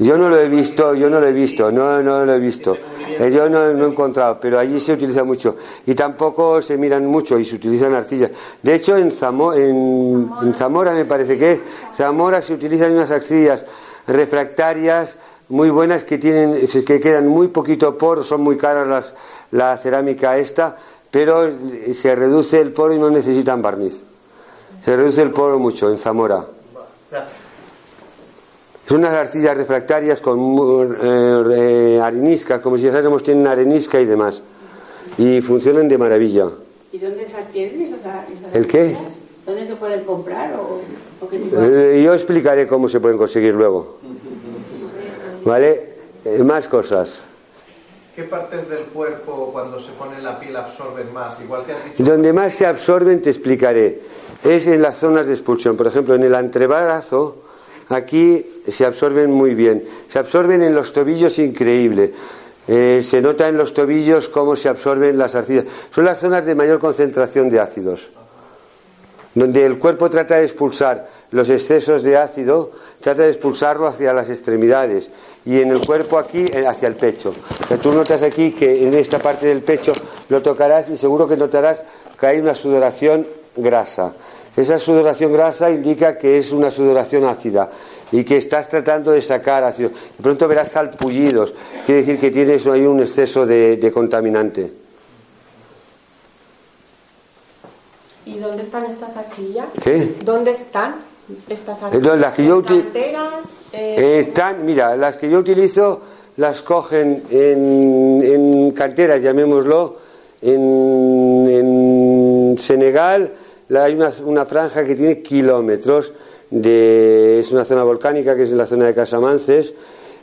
Yo no lo he visto, yo no lo he visto, no, no lo he visto. Eh, yo no, no he encontrado, pero allí se utiliza mucho. Y tampoco se miran mucho y se utilizan arcillas. De hecho, en, Zamo- en, en Zamora me parece que es, Zamora se utilizan unas arcillas refractarias muy buenas que tienen, que quedan muy poquito poro, son muy caras las, la cerámica esta, pero se reduce el poro y no necesitan barniz. Se reduce el poro mucho en Zamora. Son unas arcillas refractarias con mu- eh, eh, arenisca, como si dijéramos tienen arenisca y demás. Y funcionan de maravilla. ¿Y dónde se adquieren estas, estas ¿El qué? arcillas? ¿Dónde se pueden comprar o, o qué tipo de- Eh, yo explicaré cómo se pueden conseguir luego. ¿Vale? Eh, más cosas. ¿Qué partes del cuerpo cuando se pone la piel absorben más? Igual que has dicho. Donde más se absorben, te explicaré. Es en las zonas de expulsión. Por ejemplo, en el antebrazo, aquí se absorben muy bien. Se absorben en los tobillos increíble. Eh, se nota en los tobillos cómo se absorben las arcillas. Son las zonas de mayor concentración de ácidos. Donde el cuerpo trata de expulsar los excesos de ácido, trata de expulsarlo hacia las extremidades. Y en el cuerpo aquí, eh, hacia el pecho. Sea, tú notas aquí que en esta parte del pecho lo tocarás y seguro que notarás que hay una sudoración grasa. Esa sudoración grasa indica que es una sudoración ácida y que estás tratando de sacar ácido. De pronto verás salpullidos, quiere decir que tienes ahí un exceso de, de contaminante. ¿Y dónde están estas arcillas? ¿Qué? ¿Dónde están estas arcillas? las que yo. Eh, están, mira, las que yo utilizo las cogen en, en canteras, llamémoslo, en, en Senegal la- hay una, una franja que tiene kilómetros de, es una zona volcánica que es en la zona de Casamances,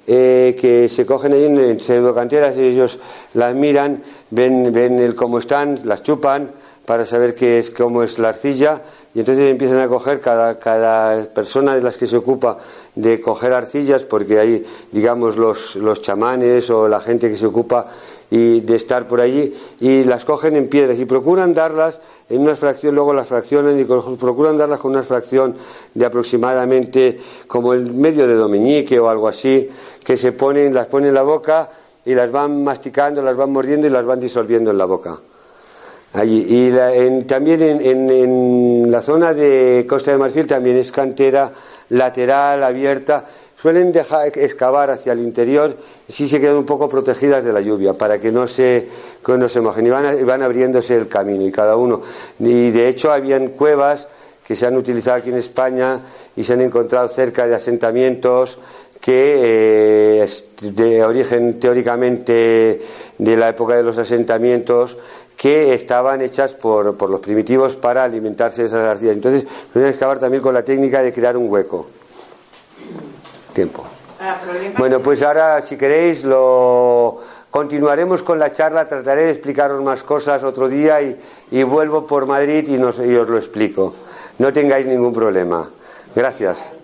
eh, que se cogen ahí en, pseudocanteras y ellos las miran, ven, ven el cómo están, las chupan para saber qué es, cómo es la arcilla y entonces empiezan a coger cada, cada persona de las que se ocupa de coger arcillas porque hay digamos los, los chamanes o la gente que se ocupa y de estar por allí y las cogen en piedras y procuran darlas en una fracción, luego las fraccionan y procuran darlas con una fracción de aproximadamente como el medio de domeñique o algo así, que se ponen, las ponen en la boca y las van masticando, las van mordiendo y las van disolviendo en la boca. Allí. Y también en, en, la zona de Costa de Marfil también es cantera lateral, abierta, suelen dejar excavar hacia el interior y sí se quedan un poco protegidas de la lluvia para que no se, que no se mojen y van, van abriéndose el camino y cada uno. Y de hecho habían cuevas que se han utilizado aquí en España y se han encontrado cerca de asentamientos que eh, de origen teóricamente de la época de los asentamientos que estaban hechas por, por los primitivos para alimentarse de esas arcillas. Entonces, pueden excavar también con la técnica de crear un hueco tiempo. Ah, bueno, pues ahora, si queréis, lo continuaremos con la charla. Trataré de explicaros más cosas otro día y, vuelvo por Madrid y, y os lo explico. No tengáis ningún problema. Gracias.